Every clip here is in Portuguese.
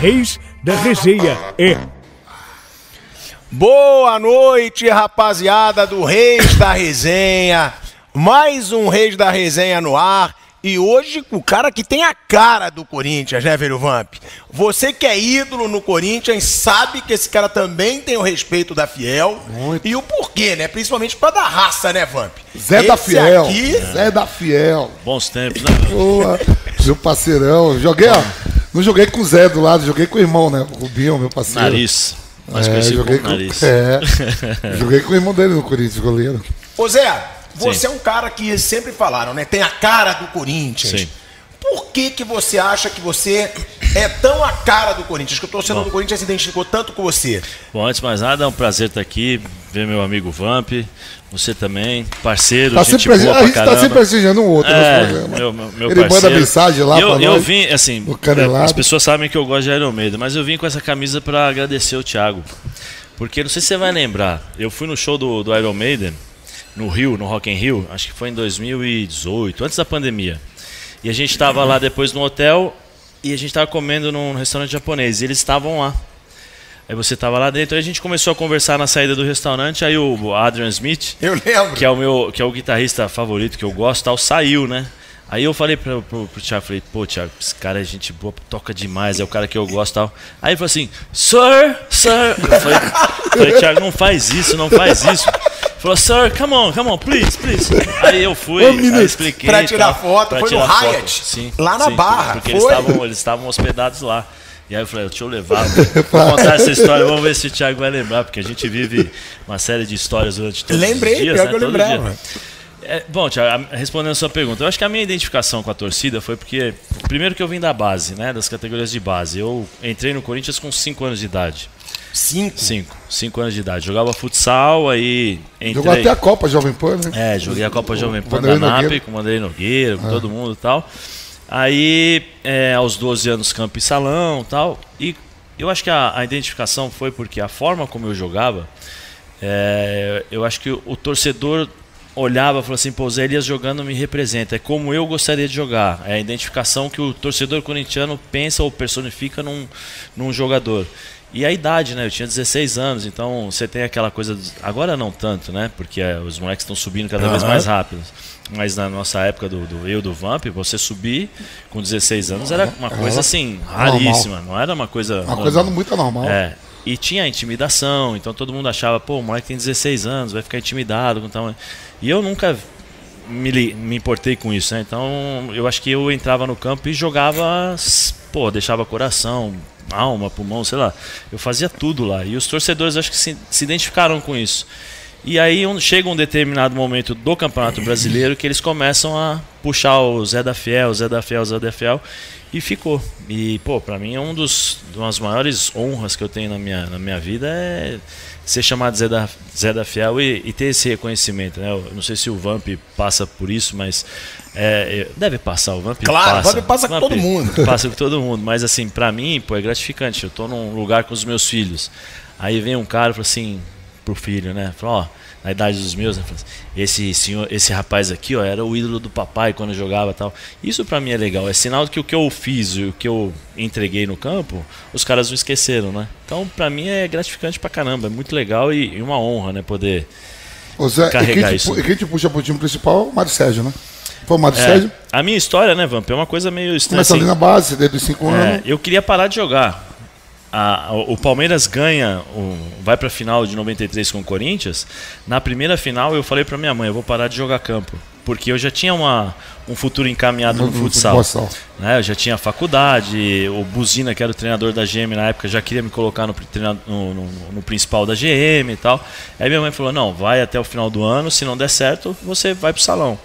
Reis da Resenha é. Boa noite, rapaziada do Reis da Resenha. Mais um Reis da Resenha no ar. E hoje com o cara que tem a cara do Corinthians, né, velho Vamp? Você que é ídolo no Corinthians sabe que esse cara também tem o respeito da Fiel. Muito. E o porquê, né? Principalmente causa da raça, né, Vamp? Zé da Esse Fiel. aqui- Zé da Fiel. Bons tempos, né? Boa. meu parceirão. Joguei, ó. Não joguei com o Zé do lado, joguei com o irmão, né? O Rubinho, meu parceiro. Nariz. Mais É, joguei com, nariz. é, joguei com o irmão dele no Corinthians, goleiro. Ô Zé, você Sim. é um cara que sempre falaram, né? Tem a cara do Corinthians. Sim. Por que, que você acha que você é tão a cara do Corinthians? Que o torcedor Bom. do Corinthians se identificou tanto com você? Bom, antes de mais nada, é um prazer estar aqui, ver meu amigo Vamp, você também, parceiro, Tá gente boa a pra gente tá sempre prestigiando um outro É, no programa. meu, meu, meu Ele manda parceiro. mensagem lá eu, pra eu nós. vim, assim, as pessoas sabem que eu gosto de Iron Maiden, mas eu vim com essa camisa pra agradecer o Thiago. Porque, não sei se você vai lembrar, eu fui no show do, do Iron Maiden, no Rio, no Rock in Rio, acho que foi em 2018, antes da pandemia. E a gente tava lá depois no hotel e a gente tava comendo num restaurante japonês. E eles estavam lá. Aí você tava lá dentro, aí a gente começou a conversar na saída do restaurante, aí o Adrian Smith, Eu lembro. que é o meu, que é o guitarrista favorito que eu gosto, tal, saiu, né? Aí eu falei pro, pro, pro Thiago, falei, pô, Thiago, esse cara é gente boa, toca demais, é o cara que eu gosto tal. Aí ele falou assim, Sir, Sir. Eu falei, falei, Thiago, não faz isso, não faz isso. Ele Falou, Sir, come on, come on, please, please. aí eu fui, aí expliquei. Pra e tirar tal, foto, pra foi no tirar foto. Hyatt, Sim, lá na sim, Barra, Porque foi? eles estavam eles estavam hospedados lá. E aí eu falei, deixa eu levar, vou contar essa história, vamos ver se o Thiago vai lembrar, porque a gente vive uma série de histórias durante todos Lembrei, os dias, pior né? que eu Todo lembrava. dia. É, bom, Thiago, respondendo a sua pergunta, eu acho que a minha identificação com a torcida foi porque, primeiro que eu vim da base, né, das categorias de base. Eu entrei no Corinthians com 5 anos de idade. Cinco. 5, 5 anos de idade. Jogava futsal, aí entrei... Jogou até a Copa Jovem Pan, né? É, joguei a Copa Jovem Pan da NAP, com o Vanderlei Nogueira, com todo mundo e tal. Aí, é, aos 12 anos, campo e salão e tal. E eu acho que a, a identificação foi porque a forma como eu jogava, é, eu acho que o, o torcedor olhava e falou assim, pô, o Zé Elias jogando me representa, é como eu gostaria de jogar. É a identificação que o torcedor corintiano pensa ou personifica num, num jogador. E a idade, né? Eu tinha 16 anos, então você tem aquela coisa. dos- Agora não tanto, né? Porque é, os moleques estão subindo cada vez Aham. mais rápido. Mas na nossa época do, do eu do Vamp, você subir com 16 anos era uma coisa assim, raríssima. Não era uma coisa. Uma coisa muito anormal. É. E tinha intimidação, então todo mundo achava, pô, o moleque tem 16 anos, vai ficar intimidado com tal. E eu nunca me, me importei com isso, né? Então eu acho que eu entrava no campo e jogava, pô, deixava coração, alma, pulmão, sei lá. Eu fazia tudo lá. E os torcedores acho que se, se identificaram com isso. E aí um- chega um determinado momento do Campeonato Brasileiro que eles começam a puxar o Zé da Fiel, o Zé da Fiel, o Zé da Fiel e ficou. E pô, pra mim é um dos uma das maiores honras que eu tenho na minha, na minha vida é ser chamado Zé da, Zé da Fiel e, e ter esse reconhecimento, né? Eu não sei se o Vamp passa por isso, mas é, deve passar o Vamp. Claro, o passa. Vamp passa com todo mundo. Passa com todo mundo, mas assim, pra mim, pô, é gratificante. Eu tô num lugar com os meus filhos. Aí vem um cara e fala assim pro filho, né? Fala, ó, na idade dos meus, né? Assim, esse senhor, esse rapaz aqui, ó, era o ídolo do papai quando jogava e tal. Isso pra mim é legal, é sinal de que o que eu fiz e o que eu entreguei no campo, os caras não esqueceram, né? Então, pra mim é gratificante pra caramba, é muito legal e, e uma honra, né, poder Ô Zé, e carregar te, isso. pu- e quem te puxa pro time principal é o Mário Sérgio, né? Foi o Mário É, Sérgio. a minha história, né, Vamp, é uma coisa meio estranha. Começa assim. ali na base, desde os 5 É, anos. eu queria parar de jogar. A- o o Palmeiras ganha, o- vai pra final de 93 com o Corinthians. Na primeira final eu falei pra minha mãe, eu vou parar de jogar campo. Porque eu já tinha uma, um futuro encaminhado no, No- futsal. futsal. Né, eu já tinha faculdade, o Buzina, que era o treinador da GM na época, já queria me colocar no, no- no- no principal da GM e tal. Aí minha mãe falou, não, vai até o final do ano, se não der certo, você vai pro salão.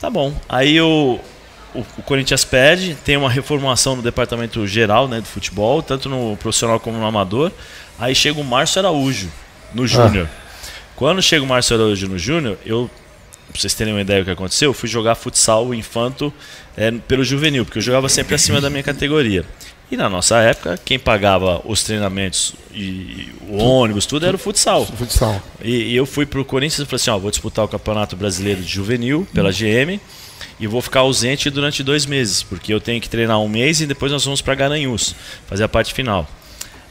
Tá bom. Aí o, o, o Corinthians perde, tem uma reformulação no departamento geral né, do futebol, tanto no profissional como no amador. Aí chega o Márcio Araújo, no Júnior. Quando chega o Márcio Araújo no Júnior, eu, pra vocês terem uma ideia do que aconteceu, eu fui jogar futsal infanto é, pelo juvenil, porque eu jogava sempre acima da minha categoria. E na nossa época, quem pagava os treinamentos e o ônibus, tudo era o futsal. Futsal. E, e eu fui pro Corinthians e falei assim, ó, vou disputar o Campeonato Brasileiro de Juvenil pela GM e vou ficar ausente durante dois meses, porque eu tenho que treinar um mês e depois nós vamos para Garanhuns fazer a parte final.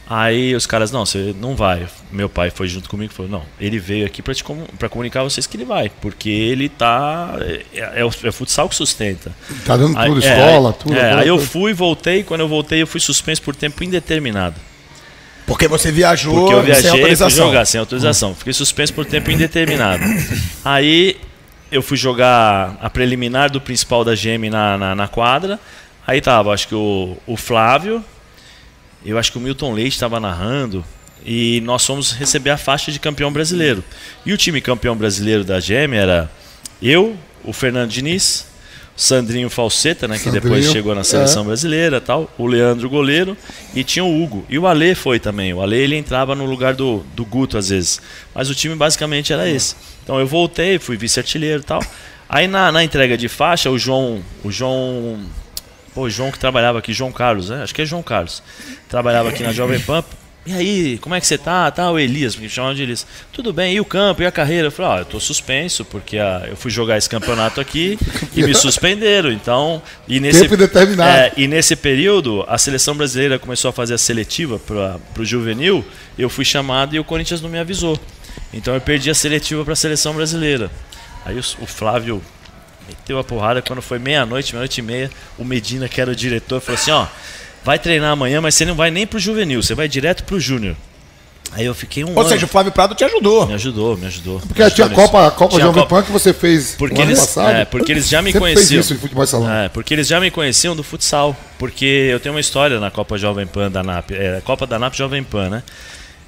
Aí os caras, não, você não vai. Meu pai foi junto comigo e falou, não, ele veio aqui para comunicar a vocês que ele vai, porque ele tá. É, é, o, é o futsal que sustenta. Tá dando Aí- tudo, é, escola, aí- tudo. é, aí eu fui, voltei, quando eu voltei eu fui suspenso por tempo indeterminado. Porque você viajou Porque eu sem viajei fui autorização. jogar sem autorização. Fiquei suspenso por tempo indeterminado. Aí eu fui jogar a preliminar do principal da GM na, na, na quadra. Aí tava, acho que o, o Flávio, eu acho que o Milton Leite estava narrando. E nós fomos receber a faixa de campeão brasileiro. E o time campeão brasileiro da GM era eu, o Fernando Diniz, o Sandrinho Falseta, né, que Sandrinho, depois chegou na seleção é. brasileira, tal, o Leandro goleiro e tinha o Hugo. E o Ale foi também. O Ale ele entrava no lugar do, do Guto às vezes. Mas o time basicamente era esse. Então eu voltei, fui vice-artilheiro e tal. Aí na, na entrega de faixa, o João, o João, pô, o João que trabalhava aqui, João Carlos, né? Acho que é João Carlos. Trabalhava aqui na Jovem Pan. E aí, como é que você tá? Tá, o Elias, me chamavam de Elias. Tudo bem, e o campo, e a carreira? Eu falei, ó, eu tô suspenso, porque ah, eu fui jogar esse campeonato aqui e me suspenderam. Então, e nesse, Tempo indeterminado. É, e nesse período, a seleção brasileira começou a fazer a seletiva para o juvenil. Eu fui chamado e o Corinthians não me avisou. Então eu perdi a seletiva para a seleção brasileira. Aí o, o Flávio meteu a porrada quando foi meia-noite, meia-noite e meia. O Medina, que era o diretor, falou assim: ó, vai treinar amanhã, mas você não vai nem pro juvenil, você vai direto pro júnior. Aí eu fiquei um Ou ano. seja, o Flávio Prado te ajudou. Me ajudou, me ajudou. Porque me tinha a ajudou. Copa, a Copa Tinha Jovem Copa- Pan que você fez porque no ano eles, passado. é, porque eles já me Sempre conheciam. fez isso em futebol salão. É, porque eles já me conheciam do futsal. Porque eu tenho uma história na Copa Jovem Pan da NAP. É, a Copa da NAP Jovem Pan, né?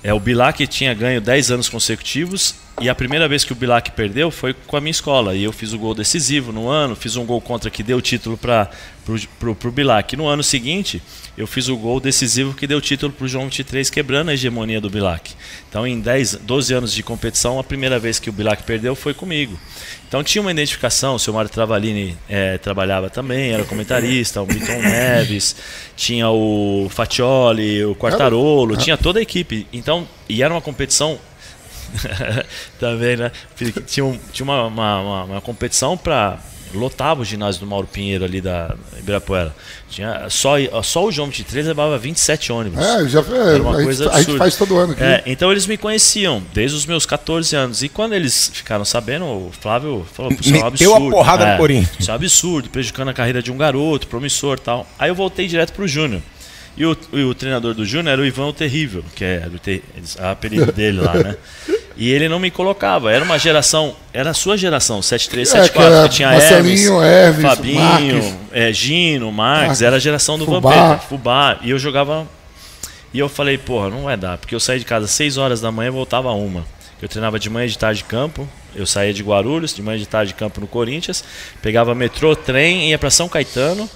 É, o Bilac tinha ganho 10 anos consecutivos e a primeira vez que o Bilac perdeu foi com a minha escola. E eu fiz o gol decisivo no ano, fiz um gol contra que deu o título para pro Bilac. No ano seguinte, eu fiz o gol decisivo que deu o título para o João 23, quebrando a hegemonia do Bilac. Então, em 10, 12 anos de competição, a primeira vez que o Bilac perdeu foi comigo. Então tinha uma identificação, o seu Mário Travalini eh, trabalhava também, era comentarista, o Milton Neves, tinha o Fatioli, o Quartarolo, tinha toda a equipe. Então, e era uma competição também, né? Tinha, um- tinha uma, uma, uma- uma competição para lotava o ginásio do Mauro Pinheiro ali da Ibirapuera. Tinha só só o João 23 levava 27 ônibus. É, já, é, Era uma a, gente, coisa a gente absurda. faz todo ano aqui. É, então eles me conheciam desde os meus 14 anos. E quando eles ficaram sabendo, o Flávio falou: "Pô, isso é um a absurdo. porrada no É, Corinthians. Isso é um absurdo, prejudicando a carreira de um garoto, promissor tal. Aí eu voltei direto pro Júnior. E o, e o treinador do Júnior era o Ivan o Terrível, que é o, ter, o apelido dele lá, né? E ele não me colocava. Era uma geração, era a sua geração, 73, É, 74, que que tinha Marcelinho, Hermes, Fabinho, Marques. é, Gino, Marques, era a geração do Fubá. Vampeta, Fubá. E eu jogava e eu falei, porra, não vai dar, porque eu saí de casa às 6 horas da manhã e voltava a uma. Eu treinava de manhã e de tarde de campo, eu saía de Guarulhos, de manhã e de tarde de campo no Corinthians, pegava metrô, trem, ia para São Caetano,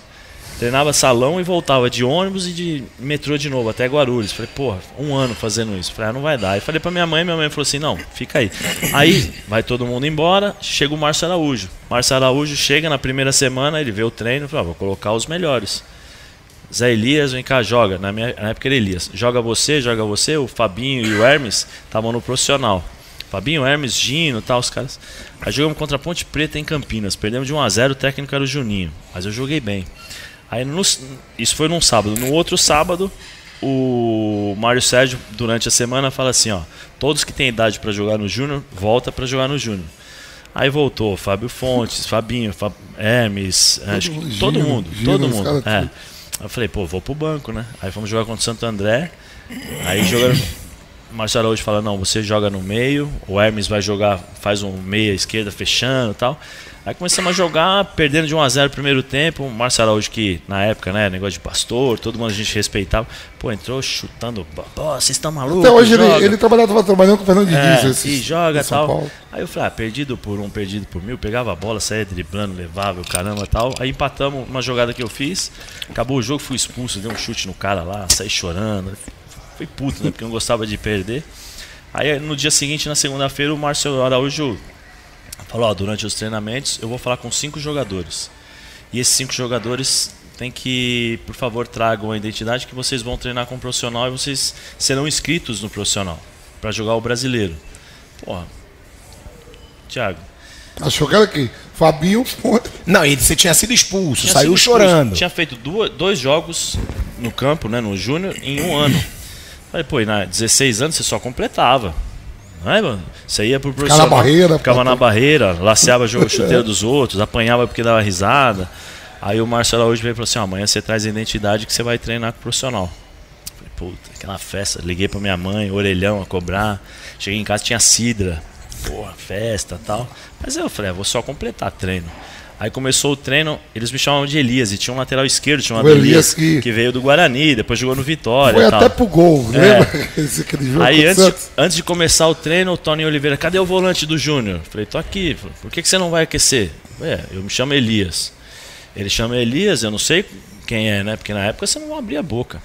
treinava salão e voltava de ônibus e de metrô de novo até Guarulhos. Falei, porra, um ano fazendo isso. Falei, ah, não vai dar. Aí falei pra minha mãe, minha mãe falou assim: não, fica aí. Aí vai todo mundo embora, chega o Márcio Araújo. Márcio Araújo chega na primeira semana, ele vê o treino, fala, ah, vou colocar os melhores. Zé Elias, vem cá, joga. Na, minha, na época era Elias. Joga você, joga você. O Fabinho e o Hermes estavam no profissional. Fabinho, Hermes, Gino tal, os caras. Aí jogamos contra a Ponte Preta em Campinas. Perdemos de 1 a 0 o técnico era o Juninho. Mas eu joguei bem. Aí no- isso foi num sábado. No outro sábado, o Mário Sérgio, durante a semana, fala assim: ó, todos que têm idade para jogar no Júnior, volta para jogar no Júnior. Aí voltou Fábio Fontes, Fabinho, Fab... Hermes, acho que Gino, todo mundo, Gino, todo mundo. É. eu falei, pô, vou pro banco, né? Aí fomos jogar contra o Santo André. Aí jogaram. O Marcelo Araújo fala, não, você joga no meio, o Hermes vai jogar, faz um meia esquerda fechando e tal. Aí começamos a jogar, perdendo de 1 a 0 no primeiro tempo. O Marcelo Araújo, que na época, né, negócio de pastor, todo mundo a gente respeitava. Pô, entrou chutando. Pô, vocês estão malucos? Até hoje ele, joga." ele trabalhava trabalhando com o Fernando Diniz. É, esses- e joga tal. Paulo. Aí eu falei, ah, perdido por um, perdido por mil, pegava a bola, saía driblando, levava o caramba tal. Aí empatamos uma jogada que eu fiz, acabou o jogo, fui expulso, dei um chute no cara lá, saí chorando. Fui puto, né? Porque eu não gostava de perder. Aí no dia seguinte, na segunda-feira, o Márcio Araújo falou, ó, durante os treinamentos eu vou falar com cinco jogadores. E esses cinco jogadores têm que, por favor, tragam a identidade que vocês vão treinar com o profissional e vocês serão inscritos no profissional para jogar o brasileiro. Porra, Thiago, Achou que era aqui. Fabinho foi. Não, e você tinha sido expulso, Tinha saiu sido expulso. chorando. Tinha feito duas- dois jogos no campo, né, no Júnior, em um ano. Falei, pô, e na 16 anos você só completava. Não é, mano? Você ia pro profissional. barreira, Ficava na barreira, laceava jogo chuteiro dos outros, apanhava porque dava risada. Aí o Márcio Araújo veio e falou assim: amanhã você traz a identidade que você vai treinar com o profissional. Falei, puta, aquela festa. Liguei pra minha mãe, orelhão a cobrar. Cheguei em casa, tinha cidra. Porra, festa tal. Mas eu falei, ah, vou só completar treino. Aí começou o treino, eles me chamavam de Elias, e tinha um lateral esquerdo chamado O Elias que- que... veio do Guarani, depois jogou no Vitória. Foi até pro gol, É. jogo Aí antes, Santos. antes de começar o treino, o Tony Oliveira, cadê o volante do Júnior? Falei, tô aqui. Por que, que você não vai aquecer? Falei, é, eu me chamo Elias. Ele chama Elias, eu não sei quem é, né? Porque na época você não abria a boca.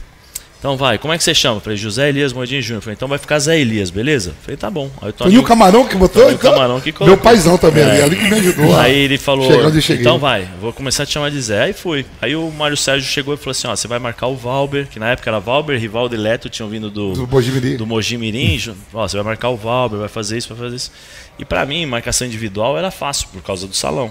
Então vai, como é que você chama? Falei, José Elias Moedinho Júnior. Falei, então vai ficar Zé Elias, beleza? Falei, tá bom. Aí o Foi o Camarão que botou? Foi o Camarão que colocou. Meu paizão também É. ali, ali que me ajudou. Aí ele falou, eu então vai, eu vou começar a te chamar de Zé. Aí fui. Aí o Mário Sérgio chegou e falou assim, ó, você vai marcar o Valber, que na época era Valber, Rivaldo e Leto tinham vindo do, Do Mojimirim. do Mogi Mirim. ju- Ó, você vai marcar o Valber, vai fazer isso, vai fazer isso. E pra mim, marcação individual era fácil, por causa do salão.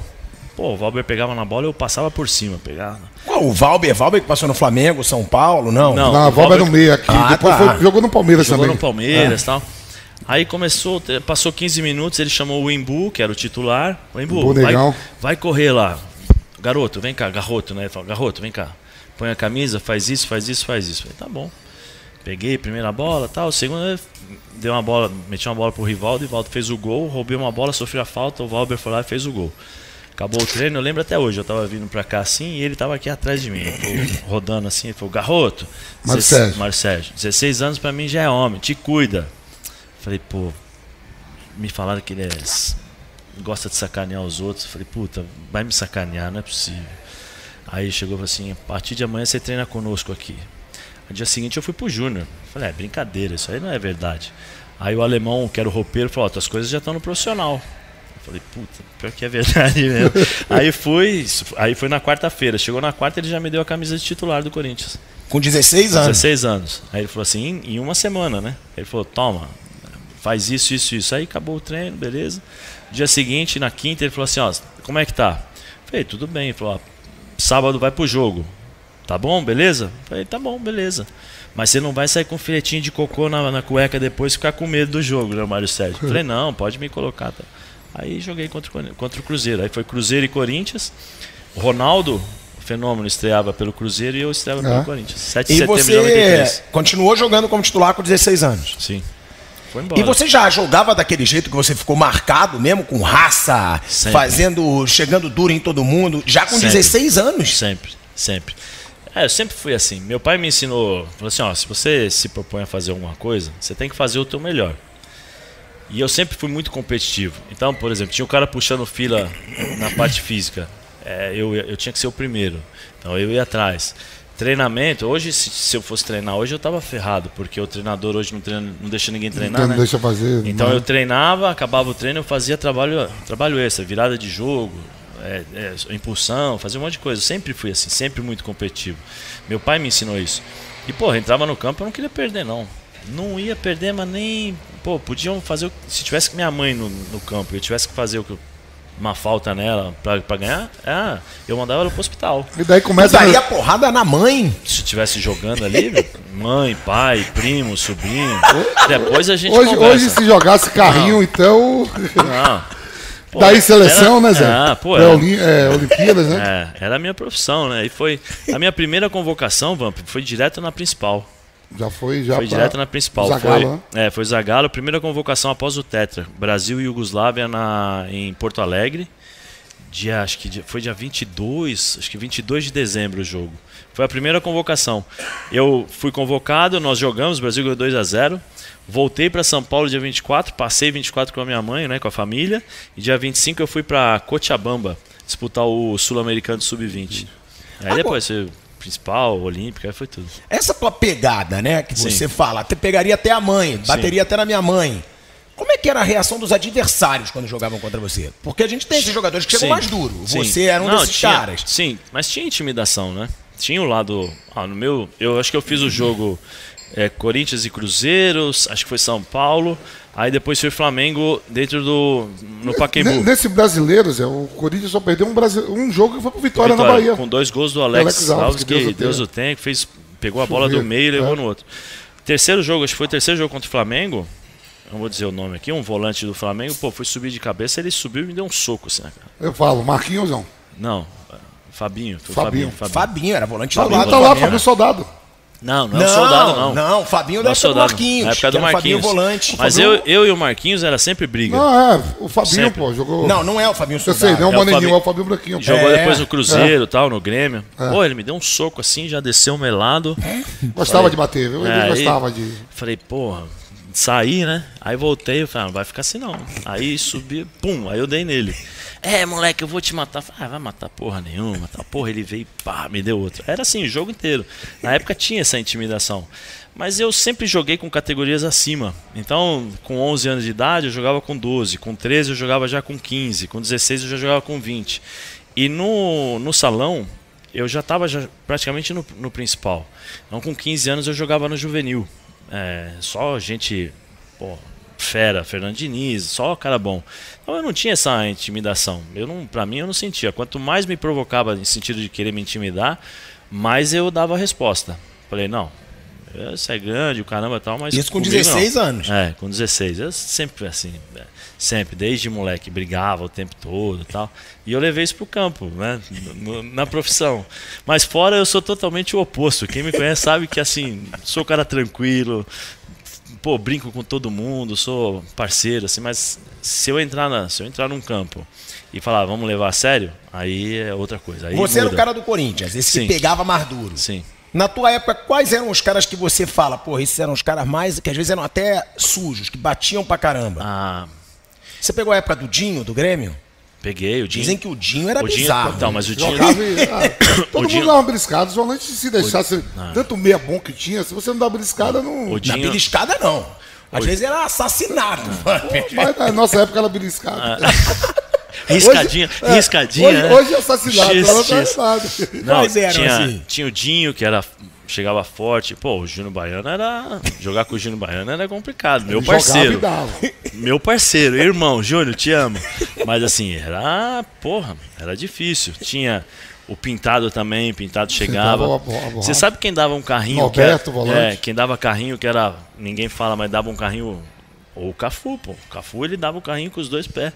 Pô, o Valber pegava na bola e eu passava por cima, pegava. Qual, o Valber, Valber que passou no Flamengo, São Paulo, não? Não. Na o Valber- no meio aqui. Ah, Depois tá. foi- jogou no Palmeiras Jogou também. no Palmeiras e tal. Aí começou, passou 15 minutos, ele chamou o Embu, que era o titular. O Embu, Embu vai, negão. vai correr lá. Garoto, vem cá, garroto, né? Ele falou, garoto, vem cá. Põe a camisa, faz isso, faz isso, faz isso. Falei, tá bom. Peguei, primeira bola tal. Segunda, deu uma bola, meti uma bola pro Rivaldo, o Rivaldo fez o gol, roubei uma bola, sofri a falta, o Valber foi lá e fez o gol. Acabou o treino, eu lembro até hoje, eu tava vindo pra cá assim e ele tava aqui atrás de mim, rodando assim, ele falou, garoto, Mário 16 Sérgio. Mário Sérgio, 16 anos pra mim já é homem, te cuida. Falei, pô, me falaram que ele é, gosta de sacanear os outros. Falei, puta, vai me sacanear, não é possível. Aí chegou e falou assim: a partir de amanhã você treina conosco aqui. No dia seguinte eu fui pro Júnior. Falei, é brincadeira, isso aí não é verdade. Aí o alemão, que era o roupeiro, falou: ó, tuas coisas já estão no profissional. Falei, puta, pior que é verdade mesmo. aí isso- aí foi na quarta-feira. Chegou na quarta, ele já me deu a camisa de titular do Corinthians. Com 16 anos. 16 anos. Aí ele falou assim, em, em uma semana, né? Ele falou, toma, faz isso, isso, isso. Aí acabou o treino, beleza. Dia seguinte, na quinta, ele falou assim, ó, como é que tá? Falei, tudo bem. Ele falou, ó, sábado vai pro jogo. Tá bom, beleza? Falei, tá bom, beleza. Mas você não vai sair com filetinho de cocô na, na cueca depois e ficar com medo do jogo, né, Mário Sérgio? Falei, não, pode me colocar. Tá? Aí joguei contra, contra o Cruzeiro. Aí foi Cruzeiro e Corinthians. O Ronaldo, o fenômeno, estreava pelo Cruzeiro e eu estreava Ah. pelo Corinthians. 7 de E setembro de você 93. continuou jogando como titular com 16 anos. Sim. Foi embora. E você já jogava daquele jeito que você ficou marcado mesmo, com raça, Sempre. fazendo, chegando duro em todo mundo, já com Sempre. 16 anos? Sempre, sempre. É, eu sempre fui assim. Meu pai me ensinou, falou assim, ó, se você se propõe a fazer alguma coisa, você tem que fazer o teu melhor. E eu sempre fui muito competitivo. Então, por exemplo, tinha um cara puxando fila na parte física. É, eu, eu tinha que ser o primeiro. Então eu ia atrás. Treinamento, hoje, se, se eu fosse treinar hoje, eu tava ferrado, porque o treinador hoje não, treina, não deixa ninguém treinar. Então né? deixa fazer. Então não. eu treinava, acabava o treino, eu fazia trabalho, trabalho extra, virada de jogo, é, é, impulsão, fazia um monte de coisa. Eu sempre fui assim, sempre muito competitivo. Meu pai me ensinou isso. E, porra, entrava no campo, eu não queria perder, não. Não ia perder, mas nem. Pô, podiam fazer. o- Se tivesse minha mãe no, no campo e eu tivesse que fazer o que eu- uma falta nela pra, pra ganhar, ah, eu mandava ela pro hospital. E daí começa. daria porrada na mãe. Se estivesse jogando ali, mãe, pai, primo, sobrinho. Depois a gente Hoje, conversa. hoje, se jogasse carrinho, então. Não. Pô, Daí seleção, era- né, Zé? Ah, pô, é, era, Olim- é, Olimpíadas, né? é, era a minha profissão, né? E foi a minha primeira convocação, Vamp, foi direto na principal. Já foi, já. Foi direto na principal. Zagallo, foi, é, foi Zagallo, primeira convocação após o Tetra. Brasil e Iugoslávia na, em Porto Alegre. Dia, acho que dia- foi dia 22, acho que 22 de dezembro o jogo. Foi a primeira convocação. Eu fui convocado, nós jogamos, o Brasil ganhou 2 a 0. Voltei para São Paulo dia 24, passei 24 com a minha mãe, né, com a família, e dia 25 eu fui para Cochabamba disputar o Sul-Americano Sub-20. Aí Agora- depois foi principal, olímpica, aí foi tudo. Essa tua pegada, né, que Sim. você fala, até pegaria até a mãe, bateria até na minha mãe. Como é que era a reação dos adversários quando jogavam contra você? Porque a gente tem esses jogadores que chegam Sim, mais duro. sim. Você era um Não, desses tinha- caras. Sim, mas tinha intimidação, né? Tinha o lado. Ah, no meu. Eu acho que eu fiz o jogo É, Corinthians e Cruzeiros, acho que foi São Paulo. Aí depois foi Flamengo dentro do. no Pacaembu. Ne- Nesse brasileiro, Zé, o Corinthians só perdeu um, um jogo que foi pro Vitória, na Vitória, Bahia. Com dois gols do Alex, Alex Alves, Alves, que que Deus Deus, o tem, que fez, pegou a bola do meio e levou é. no outro. Terceiro jogo, acho que foi o terceiro jogo contra o Flamengo. Não vou dizer o nome aqui, um volante do Flamengo, pô, foi subir de cabeça, ele subiu e me deu um soco assim, né, cara? Eu falo, Marquinhos não. Não, Fabinho. Fabinho. Fabinho. Fabinho, era volante Fabinho do tá lado lá, do Fabinho Soldado. Não, não, é o soldado não. Não, Fabinho Não da é o época do. Marquinhos. Na época do Fabinho Marquinhos. volante. Mas eu, eu e o Marquinhos era sempre briga. Não, é, o Fabinho, Sempre. pô, jogou. Não, não é o Fabinho eu Soldado. sei, não é o É o Moreninho, Fabinho. é o Fabinho Branquinho. pô. Jogou É, depois no Cruzeiro e tal, no Grêmio. Pô, ele me deu um soco assim, já desceu melado. Gostava de bater, viu? Ele É, aí- gostava de. Falei, porra, saí, né? Aí voltei, eu falei, ah, não vai ficar assim não. Aí subi, pum, aí eu dei nele. É, moleque, eu vou te matar. Falei, ah, vai matar porra nenhuma. Tá. Porra, ele veio e pá, me deu outro. Era assim, o jogo inteiro. Na época tinha essa intimidação. Mas eu sempre joguei com categorias acima. Então, com 11 anos de idade, eu jogava com 12. Com 13, eu jogava já com 15. Com 16, eu já jogava com 20. E no, no salão, eu já estava praticamente no, no principal. Então, com 15 anos, eu jogava no juvenil. É, só gente, pô, fera, Fernando Diniz, só cara bom. Então eu não tinha essa intimidação. Eu não, para mim eu não sentia. Quanto mais me provocava em sentido de querer me intimidar, mais eu dava a resposta. Falei, não, você é grande, o caramba e tal, mas Isso com comigo 16 não. anos. É, com 16. Eu sempre assim, é, sempre, desde moleque, brigava o tempo todo e tal. E eu levei isso pro campo, né? na profissão. Mas fora eu sou totalmente o oposto. Quem me conhece sabe que assim, sou um cara tranquilo, pô, brinco com todo mundo, sou parceiro, assim, mas se eu entrar na, se eu entrar num campo e falar, vamos levar a sério, aí é outra coisa. Aí Você era o muda. cara do Corinthians, esse Sim. que pegava mais duro. Sim. Na tua época, quais eram os caras que você fala, pô, esses eram os caras mais, que às vezes eram até sujos, que batiam pra caramba? Ah, Você pegou a época do Dinho, do Grêmio? peguei o Dinho. Dizem que o Dinho era o Dinho, bizarro. então, mas o Dinho Jogava ah, todo O mundo Dinho- dava uma briscada, os volantes se deixasse. Tanto meia bom que tinha, se você não dá briscada, não. O Na Dinho- beliscada, não. Às vezes era assassinato. Mas na nossa época era beliscada. riscadinha, Hoje- é, riscadinha. Hoje, né? hoje é assassinado, X, ela tá assassinado. Não, Quais eram, tinha, assim? tinha o Dinho, que era chegava forte. Pô, o Júnior Baiano era. Jogar com o Júnior Baiano era complicado. Meu Jogava parceiro. e dava. Meu parceiro, irmão, Júnior, te amo. Mas assim, era. Porra, era difícil. Tinha o Pintado também, Pintado chegava. Você sabe quem dava um carrinho Norberto, que era, volante. É, quem dava carrinho que era. Ninguém fala, mas dava um carrinho. Ou o Cafu, pô. O Cafu ele dava o carrinho com os dois pés.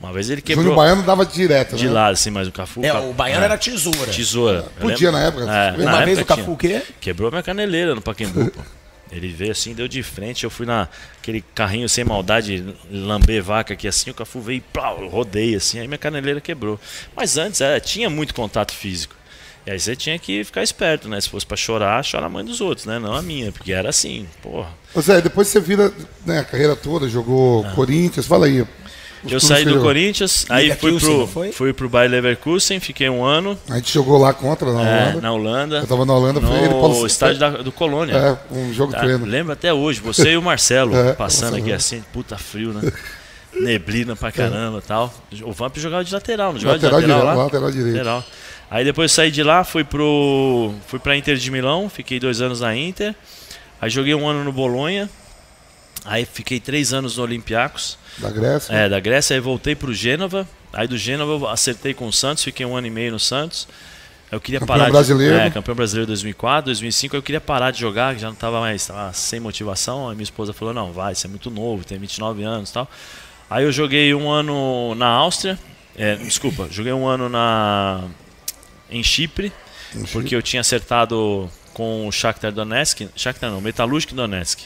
Uma vez ele Júnior quebrou Baiano dava direto, de né? lado, assim, mas o Cafu. É, o baiano era tesoura. Tesoura. Podia lembro- na época. É, na Uma vez o época Cafu o quê? Quebrou minha caneleira no Pacaembu, pô. Ele veio assim, deu de frente, eu fui naquele carrinho sem maldade, lamber vaca aqui assim, o Cafu veio e plau, rodei assim, aí minha caneleira quebrou. Mas antes, é, tinha muito contato físico. E aí você tinha que ficar esperto, né? Se fosse pra chorar, chora a mãe dos outros, né? Não a minha, porque era assim, porra. Ô Zé, depois você vira né, a carreira toda, jogou Corinthians, fala aí. Os Eu saí do. Corinthians, aí fui pro, foi? fui pro Bayer Leverkusen, fiquei um ano A gente jogou lá contra, na é, Holanda. na Holanda. Eu tava na Holanda, foi ele, Paulo no estádio da- do Colônia. É, um jogo Tá, treino. lembro até hoje, você e o Marcelo É, passando aqui assim, puta frio, né? Neblina pra caramba e tal. O Vamp jogava de lateral, não jogava Lateral de lateral direito, lá? lateral direito. Lateral. Aí depois saí de lá, fui pro fui pra Inter de Milão, fiquei dois anos na Inter. Aí joguei um ano no Bolonha. Aí fiquei três anos no Olympiacos, Da Grécia. é, da Grécia. Aí voltei pro Gênova. Aí do Gênova eu acertei com o Santos, fiquei um ano e meio no Santos. Eu queria Campeão parar de- brasileiro. é, campeão brasileiro 2004, 2005. Eu queria parar de jogar, já não estava mais tava sem motivação. Aí minha esposa falou: "Não, vai, você é muito novo, tem 29 anos, e tal". Aí eu joguei um ano na Áustria. É, desculpa, joguei um ano na em Chipre, porque eu tinha acertado com o Shakhtar Donetsk, Shakhtar não, Metalurgic Donetsk.